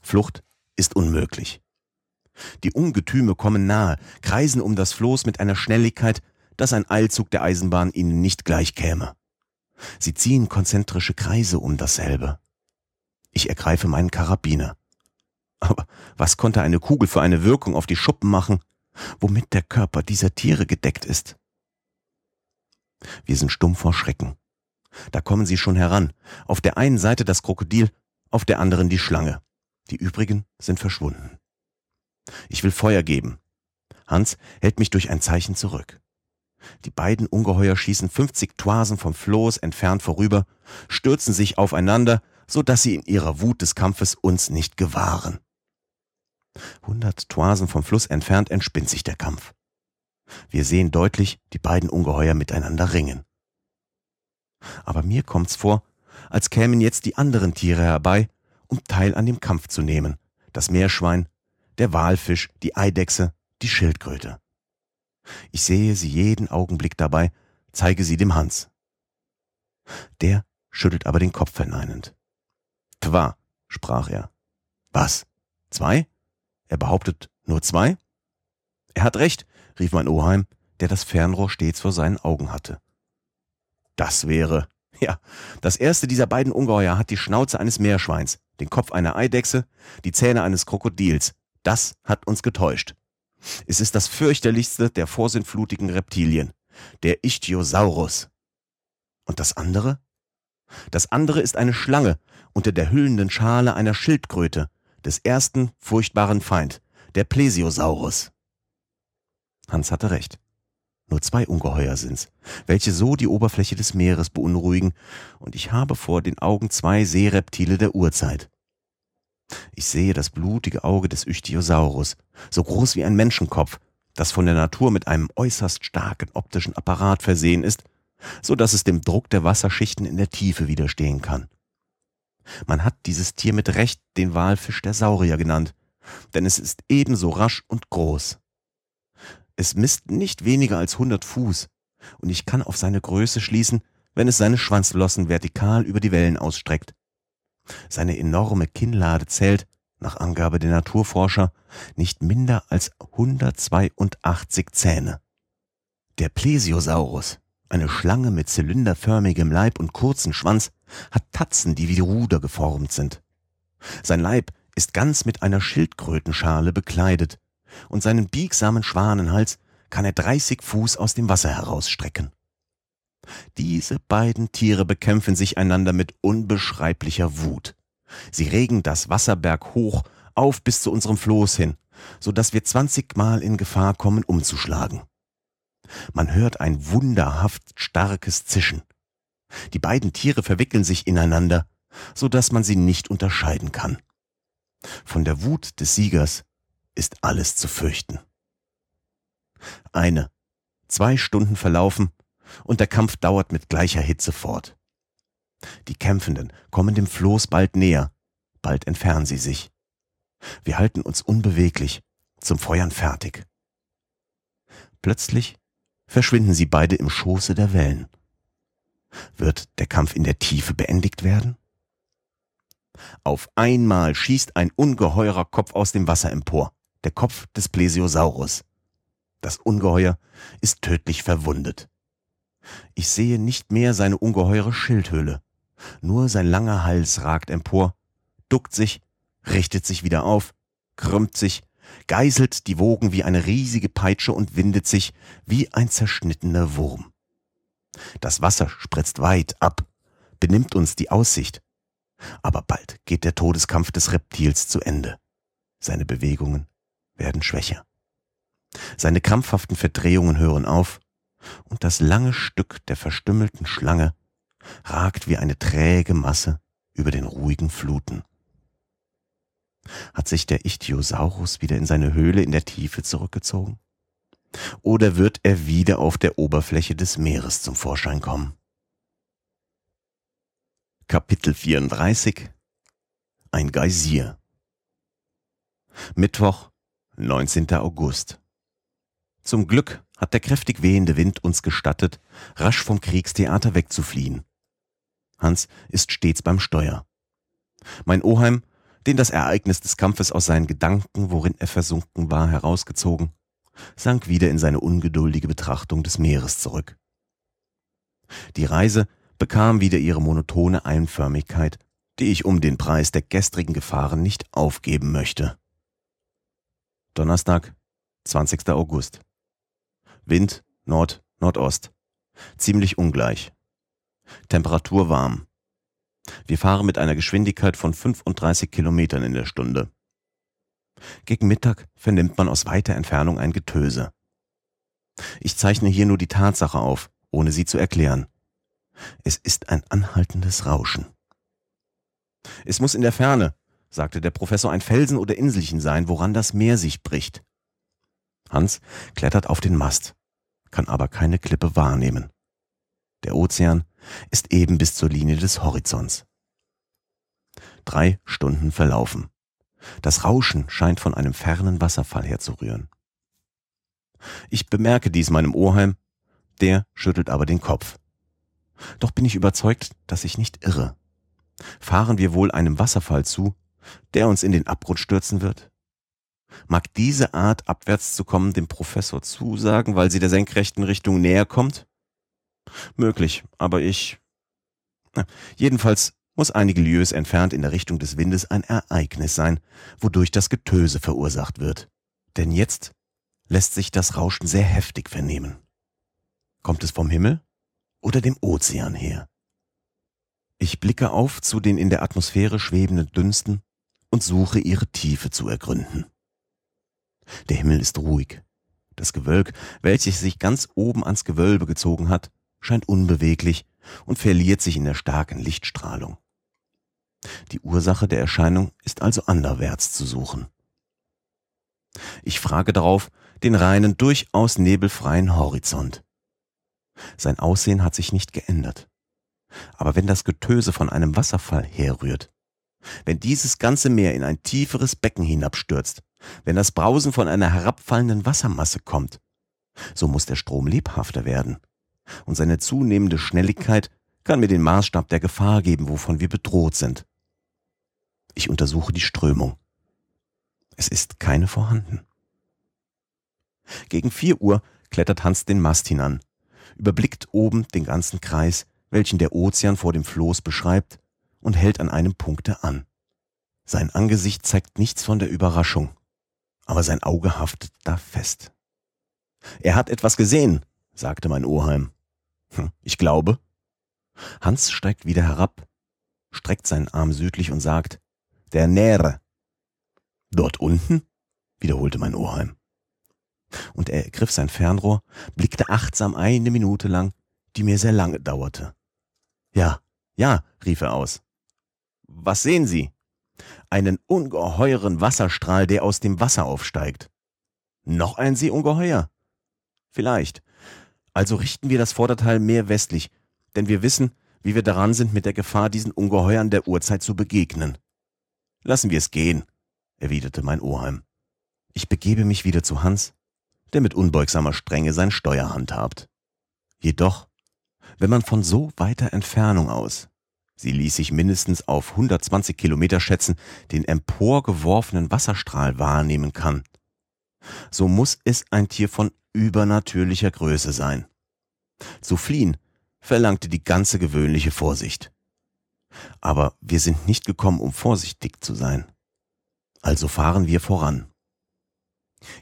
Speaker 1: Flucht ist unmöglich. Die Ungetüme kommen nahe, kreisen um das Floß mit einer Schnelligkeit, dass ein Eilzug der Eisenbahn ihnen nicht gleich käme. Sie ziehen konzentrische Kreise um dasselbe. Ich ergreife meinen Karabiner. Aber was konnte eine Kugel für eine Wirkung auf die Schuppen machen, womit der Körper dieser Tiere gedeckt ist? Wir sind stumm vor Schrecken. Da kommen sie schon heran. Auf der einen Seite das Krokodil, auf der anderen die Schlange. Die übrigen sind verschwunden. Ich will Feuer geben. Hans hält mich durch ein Zeichen zurück. Die beiden Ungeheuer schießen 50 Toisen vom Floß entfernt vorüber, stürzen sich aufeinander, so dass sie in ihrer Wut des Kampfes uns nicht gewahren. Hundert Toisen vom Fluss entfernt entspinnt sich der Kampf. Wir sehen deutlich die beiden Ungeheuer miteinander ringen. Aber mir kommt's vor, als kämen jetzt die anderen Tiere herbei, um teil an dem Kampf zu nehmen. Das Meerschwein, der Walfisch, die Eidechse, die Schildkröte. Ich sehe sie jeden Augenblick dabei, zeige sie dem Hans. Der schüttelt aber den Kopf verneinend. Twa, sprach er. Was? Zwei? Er behauptet nur zwei? Er hat recht, rief mein Oheim, der das Fernrohr stets vor seinen Augen hatte. Das wäre, (laughs) ja, das erste dieser beiden Ungeheuer hat die Schnauze eines Meerschweins, den Kopf einer Eidechse, die Zähne eines Krokodils. Das hat uns getäuscht. Es ist das fürchterlichste der vorsintflutigen Reptilien, der Ichthyosaurus. Und das andere? Das andere ist eine Schlange unter der hüllenden Schale einer Schildkröte, des ersten furchtbaren Feind, der Plesiosaurus. Hans hatte recht. Nur zwei Ungeheuer sind's, welche so die Oberfläche des Meeres beunruhigen, und ich habe vor den Augen zwei Seereptile der Urzeit. Ich sehe das blutige Auge des Ichthyosaurus, so groß wie ein Menschenkopf, das von der Natur mit einem äußerst starken optischen Apparat versehen ist, so dass es dem Druck der Wasserschichten in der Tiefe widerstehen kann. Man hat dieses Tier mit Recht den Walfisch der Saurier genannt, denn es ist ebenso rasch und groß. Es misst nicht weniger als hundert Fuß, und ich kann auf seine Größe schließen, wenn es seine Schwanzflossen vertikal über die Wellen ausstreckt. Seine enorme Kinnlade zählt, nach Angabe der Naturforscher, nicht minder als 182 Zähne. Der Plesiosaurus, eine Schlange mit zylinderförmigem Leib und kurzen Schwanz, hat Tatzen, die wie Ruder geformt sind. Sein Leib ist ganz mit einer Schildkrötenschale bekleidet, und seinen biegsamen Schwanenhals kann er 30 Fuß aus dem Wasser herausstrecken. Diese beiden Tiere bekämpfen sich einander mit unbeschreiblicher Wut. Sie regen das Wasserberg hoch auf bis zu unserem Floß hin, so dass wir zwanzigmal in Gefahr kommen, umzuschlagen. Man hört ein wunderhaft starkes Zischen. Die beiden Tiere verwickeln sich ineinander, so dass man sie nicht unterscheiden kann. Von der Wut des Siegers ist alles zu fürchten. Eine, zwei Stunden verlaufen und der Kampf dauert mit gleicher Hitze fort. Die Kämpfenden kommen dem Floß bald näher, bald entfernen sie sich. Wir halten uns unbeweglich, zum Feuern fertig. Plötzlich verschwinden sie beide im Schoße der Wellen. Wird der Kampf in der Tiefe beendigt werden? Auf einmal schießt ein ungeheurer Kopf aus dem Wasser empor, der Kopf des Plesiosaurus. Das Ungeheuer ist tödlich verwundet. Ich sehe nicht mehr seine ungeheure Schildhöhle, nur sein langer Hals ragt empor, duckt sich, richtet sich wieder auf, krümmt sich, geißelt die Wogen wie eine riesige Peitsche und windet sich wie ein zerschnittener Wurm. Das Wasser spritzt weit ab, benimmt uns die Aussicht. Aber bald geht der Todeskampf des Reptils zu Ende. Seine Bewegungen werden schwächer. Seine krampfhaften Verdrehungen hören auf, und das lange Stück der verstümmelten Schlange ragt wie eine träge Masse über den ruhigen Fluten. Hat sich der Ichthyosaurus wieder in seine Höhle in der Tiefe zurückgezogen? Oder wird er wieder auf der Oberfläche des Meeres zum Vorschein kommen? Kapitel 34 Ein Geysir Mittwoch, 19. August Zum Glück hat der kräftig wehende Wind uns gestattet, rasch vom Kriegstheater wegzufliehen. Hans ist stets beim Steuer. Mein Oheim, den das Ereignis des Kampfes aus seinen Gedanken, worin er versunken war, herausgezogen, sank wieder in seine ungeduldige Betrachtung des Meeres zurück. Die Reise bekam wieder ihre monotone Einförmigkeit, die ich um den Preis der gestrigen Gefahren nicht aufgeben möchte. Donnerstag, 20. August. Wind Nord, Nordost. Ziemlich ungleich. Temperatur warm. Wir fahren mit einer Geschwindigkeit von 35 Kilometern in der Stunde. Gegen Mittag vernimmt man aus weiter Entfernung ein Getöse. Ich zeichne hier nur die Tatsache auf, ohne sie zu erklären. Es ist ein anhaltendes Rauschen. Es muss in der Ferne, sagte der Professor, ein Felsen oder Inselchen sein, woran das Meer sich bricht. Hans klettert auf den Mast kann aber keine Klippe wahrnehmen. Der Ozean ist eben bis zur Linie des Horizonts. Drei Stunden verlaufen. Das Rauschen scheint von einem fernen Wasserfall herzurühren. Ich bemerke dies meinem Oheim, der schüttelt aber den Kopf. Doch bin ich überzeugt, dass ich nicht irre. Fahren wir wohl einem Wasserfall zu, der uns in den Abgrund stürzen wird? Mag diese Art, abwärts zu kommen, dem Professor zusagen, weil sie der senkrechten Richtung näher kommt? Möglich, aber ich. Jedenfalls muss einige Lieues entfernt in der Richtung des Windes ein Ereignis sein, wodurch das Getöse verursacht wird. Denn jetzt lässt sich das Rauschen sehr heftig vernehmen. Kommt es vom Himmel oder dem Ozean her? Ich blicke auf zu den in der Atmosphäre schwebenden Dünsten und suche ihre Tiefe zu ergründen. Der Himmel ist ruhig. Das Gewölk, welches sich ganz oben ans Gewölbe gezogen hat, scheint unbeweglich und verliert sich in der starken Lichtstrahlung. Die Ursache der Erscheinung ist also anderwärts zu suchen. Ich frage darauf den reinen, durchaus nebelfreien Horizont. Sein Aussehen hat sich nicht geändert. Aber wenn das Getöse von einem Wasserfall herrührt, wenn dieses ganze Meer in ein tieferes Becken hinabstürzt, wenn das Brausen von einer herabfallenden Wassermasse kommt, so muss der Strom lebhafter werden. Und seine zunehmende Schnelligkeit kann mir den Maßstab der Gefahr geben, wovon wir bedroht sind. Ich untersuche die Strömung. Es ist keine vorhanden. Gegen vier Uhr klettert Hans den Mast hinan, überblickt oben den ganzen Kreis, welchen der Ozean vor dem Floß beschreibt, und hält an einem Punkte an. Sein Angesicht zeigt nichts von der Überraschung aber sein Auge haftet da fest. Er hat etwas gesehen, sagte mein Oheim. Hm, ich glaube. Hans steigt wieder herab, streckt seinen Arm südlich und sagt, der Nähere. Dort unten? wiederholte mein Oheim. Und er ergriff sein Fernrohr, blickte achtsam eine Minute lang, die mir sehr lange dauerte. Ja, ja, rief er aus. Was sehen Sie? einen ungeheuren Wasserstrahl, der aus dem Wasser aufsteigt. Noch ein Seeungeheuer? Vielleicht. Also richten wir das Vorderteil mehr westlich, denn wir wissen, wie wir daran sind, mit der Gefahr, diesen Ungeheuern der Uhrzeit zu begegnen. Lassen wir es gehen, erwiderte mein Oheim. Ich begebe mich wieder zu Hans, der mit unbeugsamer Strenge sein Steuer handhabt. Jedoch, wenn man von so weiter Entfernung aus, sie ließ sich mindestens auf 120 Kilometer schätzen, den emporgeworfenen Wasserstrahl wahrnehmen kann, so muss es ein Tier von übernatürlicher Größe sein. Zu fliehen verlangte die ganze gewöhnliche Vorsicht. Aber wir sind nicht gekommen, um vorsichtig zu sein. Also fahren wir voran.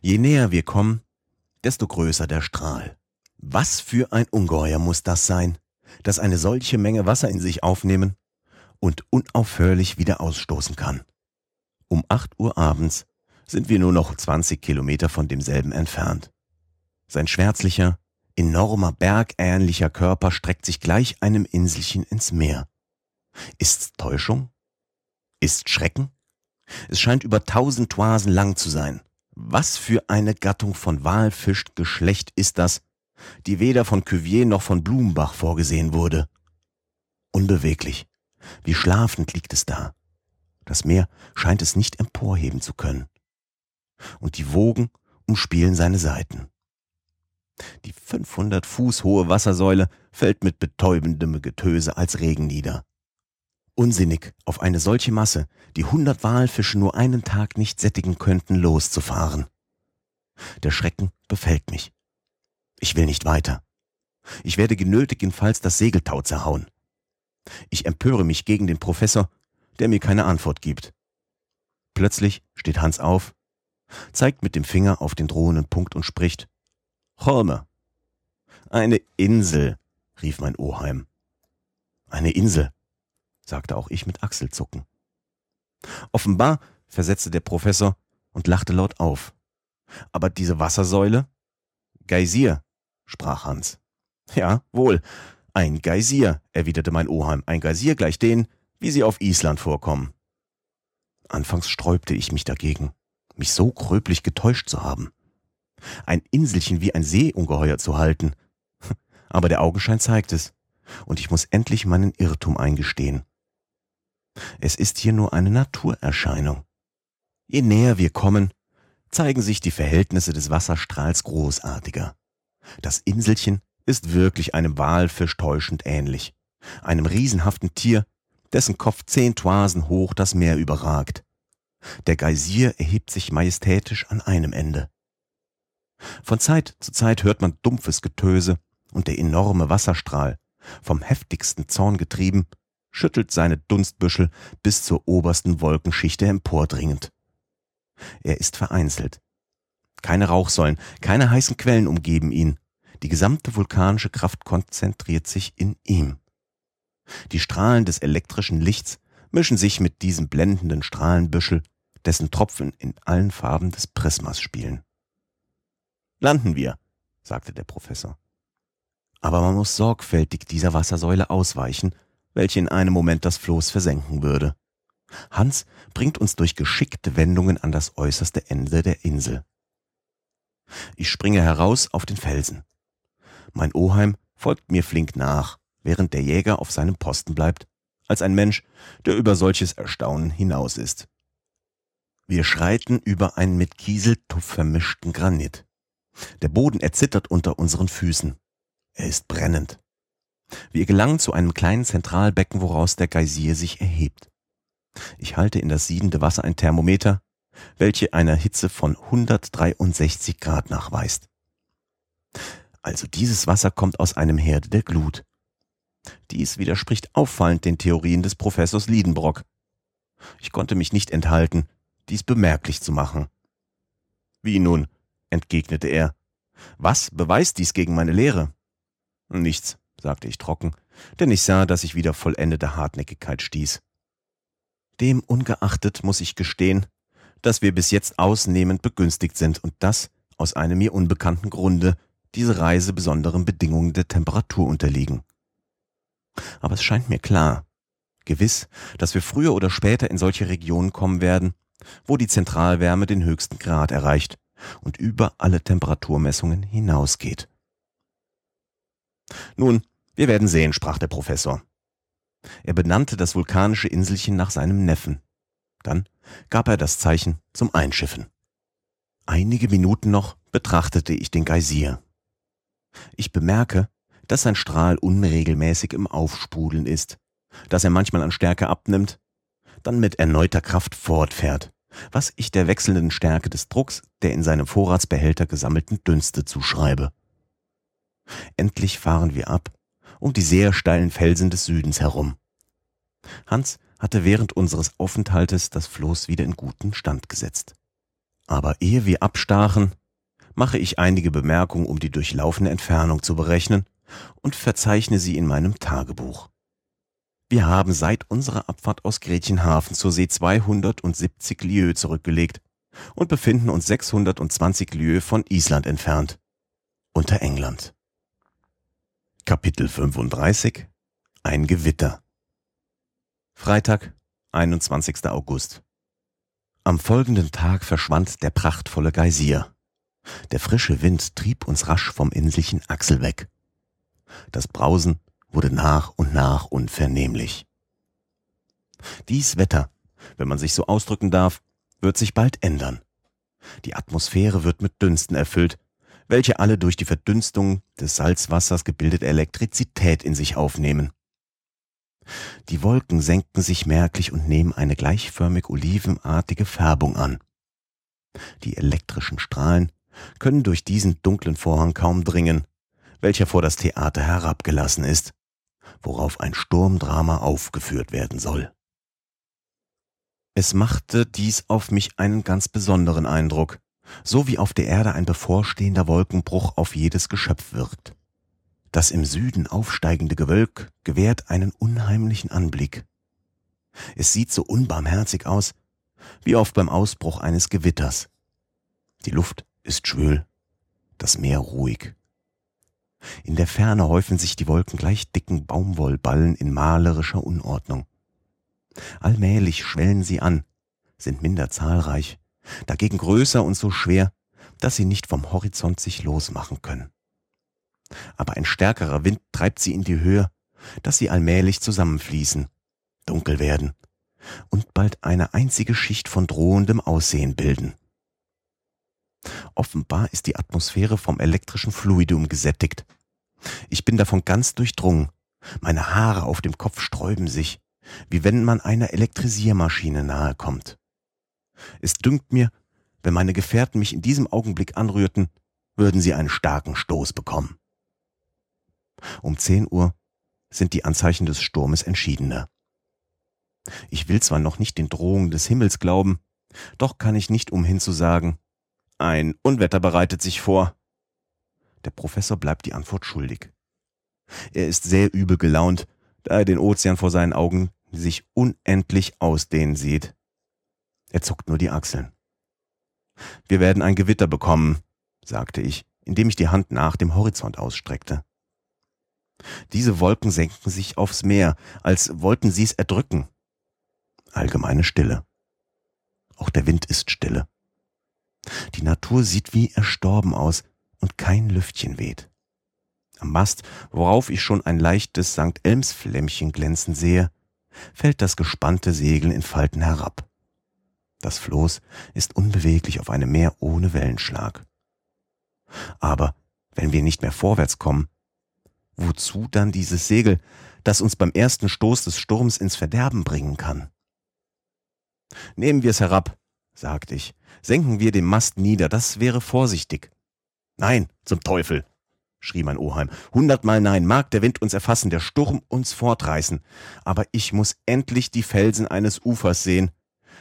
Speaker 1: Je näher wir kommen, desto größer der Strahl. Was für ein Ungeheuer muss das sein, das eine solche Menge Wasser in sich aufnehmen und unaufhörlich wieder ausstoßen kann. Um acht Uhr abends sind wir nur noch 20 Kilometer von demselben entfernt. Sein schwärzlicher, enormer, bergähnlicher Körper streckt sich gleich einem Inselchen ins Meer. Ist's Täuschung? Ist Schrecken? Es scheint über tausend Toisen lang zu sein. Was für eine Gattung von Walfischgeschlecht ist das, die weder von Cuvier noch von Blumenbach vorgesehen wurde? Unbeweglich, wie schlafend liegt es da. Das Meer scheint es nicht emporheben zu können. Und die Wogen umspielen seine Seiten. Die 500 Fuß hohe Wassersäule fällt mit betäubendem Getöse als Regen nieder. Unsinnig, auf eine solche Masse, die 100 Walfische nur einen Tag nicht sättigen könnten, loszufahren. Der Schrecken befällt mich. Ich will nicht weiter. Ich werde genötigenfalls das Segeltau zerhauen. Ich empöre mich gegen den Professor, der mir keine Antwort gibt. Plötzlich steht Hans auf, zeigt mit dem Finger auf den drohenden Punkt und spricht. Holme. Eine Insel, rief mein Oheim. Eine Insel, sagte auch ich mit Achselzucken. Offenbar, versetzte der Professor und lachte laut auf. Aber diese Wassersäule? Geysir, sprach Hans. Ja, wohl, ein Geysir, erwiderte mein Oheim, ein Geysir gleich den, wie sie auf Island vorkommen. Anfangs sträubte ich mich dagegen, mich so gröblich getäuscht zu haben ein Inselchen wie ein Seeungeheuer zu halten. (laughs) Aber der Augenschein zeigt es, und ich muss endlich meinen Irrtum eingestehen. Es ist hier nur eine Naturerscheinung. Je näher wir kommen, zeigen sich die Verhältnisse des Wasserstrahls großartiger. Das Inselchen ist wirklich einem Walfisch täuschend ähnlich, einem riesenhaften Tier, dessen Kopf zehn Toisen hoch das Meer überragt. Der Geysir erhebt sich majestätisch an einem Ende. Von Zeit zu Zeit hört man dumpfes Getöse und der enorme Wasserstrahl, vom heftigsten Zorn getrieben, schüttelt seine Dunstbüschel bis zur obersten Wolkenschichte empordringend. Er ist vereinzelt. Keine Rauchsäulen, keine heißen Quellen umgeben ihn. Die gesamte vulkanische Kraft konzentriert sich in ihm. Die Strahlen des elektrischen Lichts mischen sich mit diesem blendenden Strahlenbüschel, dessen Tropfen in allen Farben des Prismas spielen. Landen wir, sagte der Professor. Aber man muss sorgfältig dieser Wassersäule ausweichen, welche in einem Moment das Floß versenken würde. Hans bringt uns durch geschickte Wendungen an das äußerste Ende der Insel. Ich springe heraus auf den Felsen. Mein Oheim folgt mir flink nach, während der Jäger auf seinem Posten bleibt, als ein Mensch, der über solches Erstaunen hinaus ist. Wir schreiten über einen mit Kieseltuff vermischten Granit. Der Boden erzittert unter unseren Füßen. Er ist brennend. Wir gelangen zu einem kleinen Zentralbecken, woraus der Geysir sich erhebt. Ich halte in das siedende Wasser ein Thermometer, welche einer Hitze von 163 Grad nachweist. Also dieses Wasser kommt aus einem Herde der Glut. Dies widerspricht auffallend den Theorien des Professors Liedenbrock. Ich konnte mich nicht enthalten, dies bemerklich zu machen. Wie nun, entgegnete er. Was beweist dies gegen meine Lehre? Nichts, sagte ich trocken, denn ich sah, dass ich wieder vollendete Hartnäckigkeit stieß. Dem ungeachtet muss ich gestehen, dass wir bis jetzt ausnehmend begünstigt sind und dass, aus einem mir unbekannten Grunde, diese Reise besonderen Bedingungen der Temperatur unterliegen. Aber es scheint mir klar, gewiss, dass wir früher oder später in solche Regionen kommen werden, wo die Zentralwärme den höchsten Grad erreicht und über alle Temperaturmessungen hinausgeht. Nun, wir werden sehen, sprach der Professor. Er benannte das vulkanische Inselchen nach seinem Neffen. Dann gab er das Zeichen zum Einschiffen. Einige Minuten noch betrachtete ich den Geysir. Ich bemerke, dass sein Strahl unregelmäßig im Aufsprudeln ist, dass er manchmal an Stärke abnimmt, dann mit erneuter Kraft fortfährt, was ich der wechselnden Stärke des Drucks der in seinem Vorratsbehälter gesammelten Dünste zuschreibe. Endlich fahren wir ab, um die sehr steilen Felsen des Südens herum. Hans hatte während unseres Aufenthaltes das Floß wieder in guten Stand gesetzt. Aber ehe wir abstachen, mache ich einige Bemerkungen, um die durchlaufene Entfernung zu berechnen und verzeichne sie in meinem Tagebuch. Wir haben seit unserer Abfahrt aus Gretchenhafen zur See 270 Lieu zurückgelegt und befinden uns 620 Lieu von Island entfernt, unter England. Kapitel 35 Ein Gewitter Freitag, 21. August. Am folgenden Tag verschwand der prachtvolle Geysir. Der frische Wind trieb uns rasch vom Inselchen Achsel weg. Das Brausen wurde nach und nach unvernehmlich. Dies Wetter, wenn man sich so ausdrücken darf, wird sich bald ändern. Die Atmosphäre wird mit Dünsten erfüllt, welche alle durch die Verdünstung des Salzwassers gebildete Elektrizität in sich aufnehmen. Die Wolken senken sich merklich und nehmen eine gleichförmig olivenartige Färbung an. Die elektrischen Strahlen können durch diesen dunklen Vorhang kaum dringen, welcher vor das Theater herabgelassen ist, worauf ein Sturmdrama aufgeführt werden soll. Es machte dies auf mich einen ganz besonderen Eindruck, so wie auf der Erde ein bevorstehender Wolkenbruch auf jedes Geschöpf wirkt. Das im Süden aufsteigende Gewölk gewährt einen unheimlichen Anblick. Es sieht so unbarmherzig aus, wie oft beim Ausbruch eines Gewitters. Die Luft ist schwül, das Meer ruhig. In der Ferne häufen sich die Wolken gleich dicken Baumwollballen in malerischer Unordnung. Allmählich schwellen sie an, sind minder zahlreich, dagegen größer und so schwer, dass sie nicht vom Horizont sich losmachen können. Aber ein stärkerer Wind treibt sie in die Höhe, dass sie allmählich zusammenfließen, dunkel werden und bald eine einzige Schicht von drohendem Aussehen bilden. Offenbar ist die Atmosphäre vom elektrischen Fluidum gesättigt. Ich bin davon ganz durchdrungen. Meine Haare auf dem Kopf sträuben sich, wie wenn man einer Elektrisiermaschine nahe kommt. Es dünkt mir, wenn meine Gefährten mich in diesem Augenblick anrührten, würden sie einen starken Stoß bekommen. Um zehn Uhr sind die Anzeichen des Sturmes entschiedener. Ich will zwar noch nicht den Drohungen des Himmels glauben, doch kann ich nicht umhin zu sagen, ein Unwetter bereitet sich vor. Der Professor bleibt die Antwort schuldig. Er ist sehr übel gelaunt, da er den Ozean vor seinen Augen sich unendlich ausdehnen sieht. Er zuckt nur die Achseln. Wir werden ein Gewitter bekommen, sagte ich, indem ich die Hand nach dem Horizont ausstreckte. Diese Wolken senken sich aufs Meer, als wollten sie es erdrücken. Allgemeine Stille. Auch der Wind ist stille. Die Natur sieht wie erstorben aus und kein Lüftchen weht. Am Mast, worauf ich schon ein leichtes St. Elms-Flämmchen glänzen sehe, fällt das gespannte Segel in Falten herab. Das Floß ist unbeweglich auf einem Meer ohne Wellenschlag. Aber wenn wir nicht mehr vorwärts kommen, wozu dann dieses Segel, das uns beim ersten Stoß des Sturms ins Verderben bringen kann? Nehmen wir es herab, sagte ich, senken wir den Mast nieder, das wäre vorsichtig. Nein, zum Teufel, schrie mein Oheim. Hundertmal nein, mag der Wind uns erfassen, der Sturm uns fortreißen. Aber ich muss endlich die Felsen eines Ufers sehen,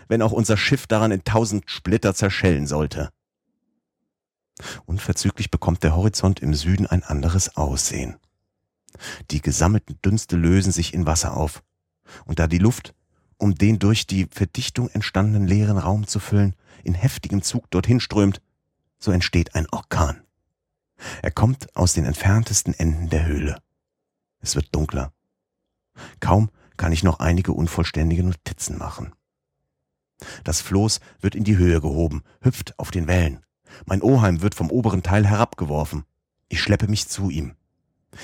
Speaker 1: wenn auch unser Schiff daran in tausend Splitter zerschellen sollte. Unverzüglich bekommt der Horizont im Süden ein anderes Aussehen. Die gesammelten Dünste lösen sich in Wasser auf. Und da die Luft, um den durch die Verdichtung entstandenen leeren Raum zu füllen, in heftigem Zug dorthin strömt, so entsteht ein Orkan. Er kommt aus den entferntesten Enden der Höhle. Es wird dunkler. Kaum kann ich noch einige unvollständige Notizen machen. Das Floß wird in die Höhe gehoben, hüpft auf den Wellen. Mein Oheim wird vom oberen Teil herabgeworfen. Ich schleppe mich zu ihm.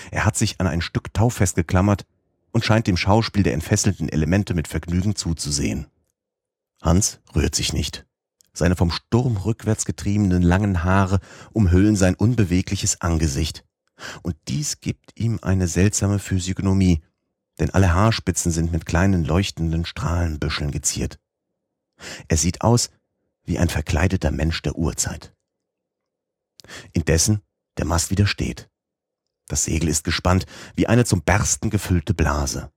Speaker 1: Er hat sich an ein Stück Tau festgeklammert, und scheint dem Schauspiel der entfesselten Elemente mit Vergnügen zuzusehen. Hans rührt sich nicht. Seine vom Sturm rückwärts getriebenen langen Haare umhüllen sein unbewegliches Angesicht. Und dies gibt ihm eine seltsame Physiognomie, denn alle Haarspitzen sind mit kleinen leuchtenden Strahlenbüscheln geziert. Er sieht aus wie ein verkleideter Mensch der Urzeit. Indessen der Mast wieder steht. Das Segel ist gespannt wie eine zum Bersten gefüllte Blase.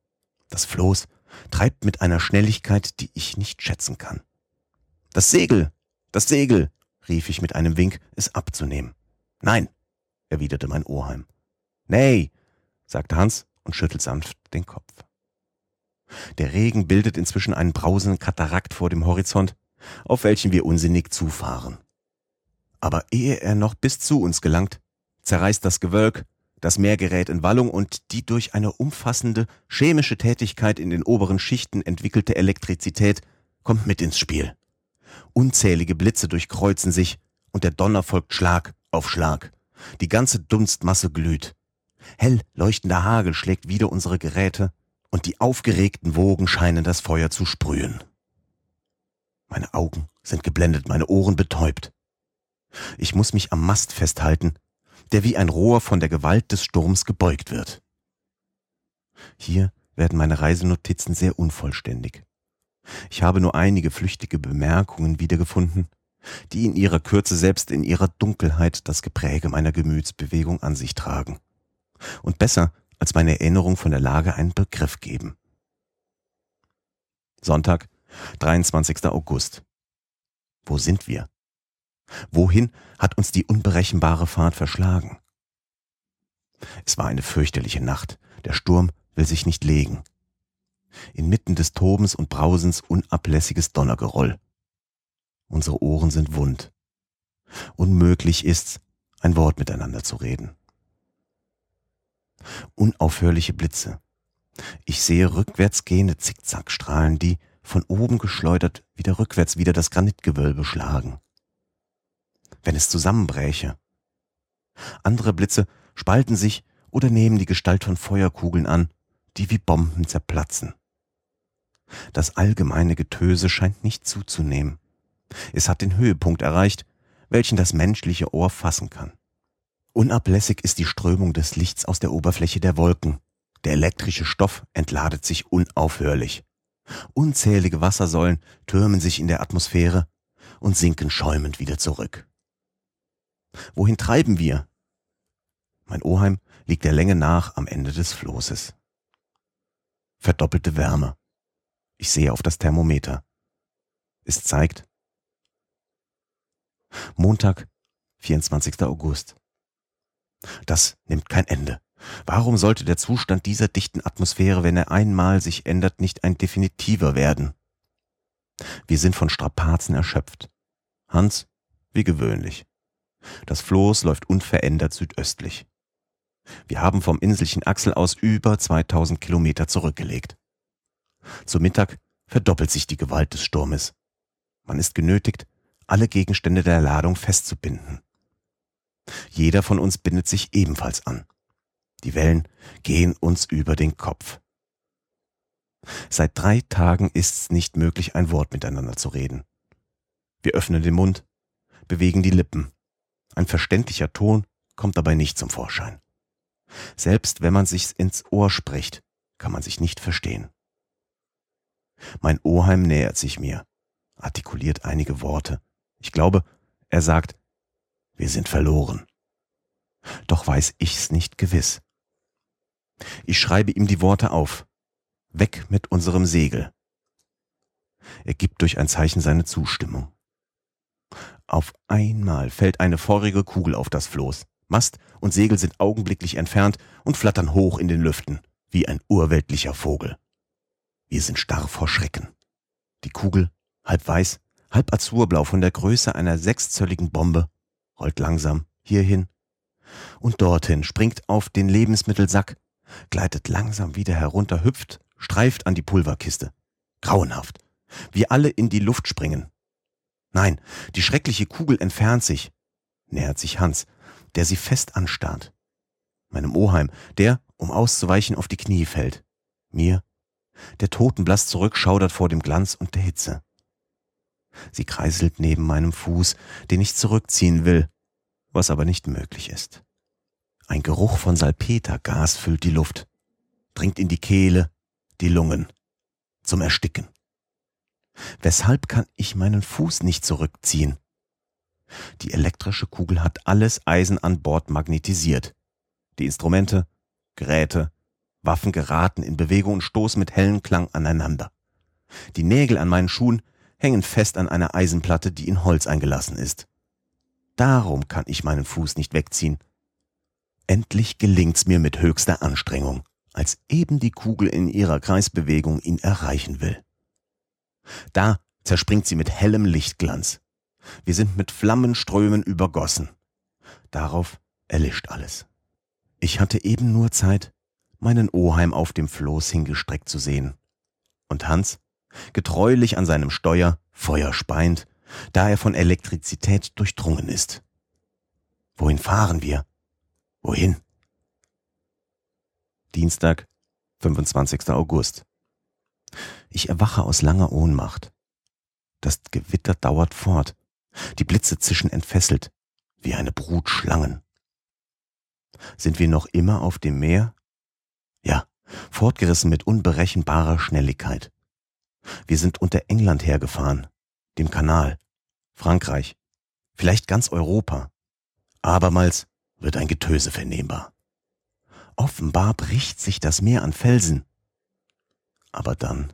Speaker 1: Das Floß treibt mit einer Schnelligkeit, die ich nicht schätzen kann. Das Segel, das Segel, rief ich mit einem Wink, es abzunehmen. Nein, erwiderte mein Oheim. Nee, sagte Hans und schüttelt sanft den Kopf. Der Regen bildet inzwischen einen brausenden Katarakt vor dem Horizont, auf welchen wir unsinnig zufahren. Aber ehe er noch bis zu uns gelangt, zerreißt das Gewölk, das Meer gerät in Wallung und die durch eine umfassende chemische Tätigkeit in den oberen Schichten entwickelte Elektrizität kommt mit ins Spiel. Unzählige Blitze durchkreuzen sich und der Donner folgt Schlag auf Schlag. Die ganze Dunstmasse glüht. Hell leuchtender Hagel schlägt wieder unsere Geräte und die aufgeregten Wogen scheinen das Feuer zu sprühen. Meine Augen sind geblendet, meine Ohren betäubt. Ich muss mich am Mast festhalten, der wie ein Rohr von der Gewalt des Sturms gebeugt wird. Hier werden meine Reisenotizen sehr unvollständig. Ich habe nur einige flüchtige Bemerkungen wiedergefunden, die in ihrer Kürze selbst in ihrer Dunkelheit das Gepräge meiner Gemütsbewegung an sich tragen und besser als meine Erinnerung von der Lage einen Begriff geben. Sonntag, 23. August. Wo sind wir? Wohin hat uns die unberechenbare Fahrt verschlagen? Es war eine fürchterliche Nacht. Der Sturm will sich nicht legen. Inmitten des Tobens und Brausens unablässiges Donnergeroll. Unsere Ohren sind wund. Unmöglich ist's, ein Wort miteinander zu reden. Unaufhörliche Blitze. Ich sehe rückwärts gehende Zickzackstrahlen, die, von oben geschleudert, wieder rückwärts wieder das Granitgewölbe schlagen wenn es zusammenbräche. Andere Blitze spalten sich oder nehmen die Gestalt von Feuerkugeln an, die wie Bomben zerplatzen. Das allgemeine Getöse scheint nicht zuzunehmen. Es hat den Höhepunkt erreicht, welchen das menschliche Ohr fassen kann. Unablässig ist die Strömung des Lichts aus der Oberfläche der Wolken. Der elektrische Stoff entladet sich unaufhörlich. Unzählige Wassersäulen türmen sich in der Atmosphäre und sinken schäumend wieder zurück. Wohin treiben wir? Mein Oheim liegt der Länge nach am Ende des Flosses. Verdoppelte Wärme. Ich sehe auf das Thermometer. Es zeigt Montag, 24. August. Das nimmt kein Ende. Warum sollte der Zustand dieser dichten Atmosphäre, wenn er einmal sich ändert, nicht ein definitiver werden? Wir sind von Strapazen erschöpft. Hans, wie gewöhnlich. Das Floß läuft unverändert südöstlich. Wir haben vom Inselchen Axel aus über 2000 Kilometer zurückgelegt. Zu Mittag verdoppelt sich die Gewalt des Sturmes. Man ist genötigt, alle Gegenstände der Ladung festzubinden. Jeder von uns bindet sich ebenfalls an. Die Wellen gehen uns über den Kopf. Seit drei Tagen ist's nicht möglich, ein Wort miteinander zu reden. Wir öffnen den Mund, bewegen die Lippen, ein verständlicher Ton kommt dabei nicht zum Vorschein. Selbst wenn man sich's ins Ohr spricht, kann man sich nicht verstehen. Mein Oheim nähert sich mir, artikuliert einige Worte. Ich glaube, er sagt, wir sind verloren. Doch weiß ich's nicht gewiss. Ich schreibe ihm die Worte auf. Weg mit unserem Segel. Er gibt durch ein Zeichen seine Zustimmung. Auf einmal fällt eine feurige Kugel auf das Floß. Mast und Segel sind augenblicklich entfernt und flattern hoch in den Lüften, wie ein urweltlicher Vogel. Wir sind starr vor Schrecken. Die Kugel, halb weiß, halb azurblau von der Größe einer sechszölligen Bombe, rollt langsam hierhin und dorthin, springt auf den Lebensmittelsack, gleitet langsam wieder herunter, hüpft, streift an die Pulverkiste. Grauenhaft. Wir alle in die Luft springen. Nein, die schreckliche Kugel entfernt sich, nähert sich Hans, der sie fest anstarrt. Meinem Oheim, der, um auszuweichen, auf die Knie fällt. Mir, der totenblass zurückschaudert vor dem Glanz und der Hitze. Sie kreiselt neben meinem Fuß, den ich zurückziehen will, was aber nicht möglich ist. Ein Geruch von Salpetergas füllt die Luft, dringt in die Kehle, die Lungen, zum Ersticken. Weshalb kann ich meinen Fuß nicht zurückziehen? Die elektrische Kugel hat alles Eisen an Bord magnetisiert. Die Instrumente, Geräte, Waffen geraten in Bewegung und stoßen mit hellem Klang aneinander. Die Nägel an meinen Schuhen hängen fest an einer Eisenplatte, die in Holz eingelassen ist. Darum kann ich meinen Fuß nicht wegziehen. Endlich gelingt's mir mit höchster Anstrengung, als eben die Kugel in ihrer Kreisbewegung ihn erreichen will. Da zerspringt sie mit hellem Lichtglanz. Wir sind mit Flammenströmen übergossen. Darauf erlischt alles. Ich hatte eben nur Zeit, meinen Oheim auf dem Floß hingestreckt zu sehen. Und Hans, getreulich an seinem Steuer, Feuer speint, da er von Elektrizität durchdrungen ist. Wohin fahren wir? Wohin? Dienstag, 25. August. Ich erwache aus langer Ohnmacht. Das Gewitter dauert fort. Die Blitze zischen entfesselt, wie eine Brut Schlangen. Sind wir noch immer auf dem Meer? Ja, fortgerissen mit unberechenbarer Schnelligkeit. Wir sind unter England hergefahren, dem Kanal, Frankreich, vielleicht ganz Europa. Abermals wird ein Getöse vernehmbar. Offenbar bricht sich das Meer an Felsen. Aber dann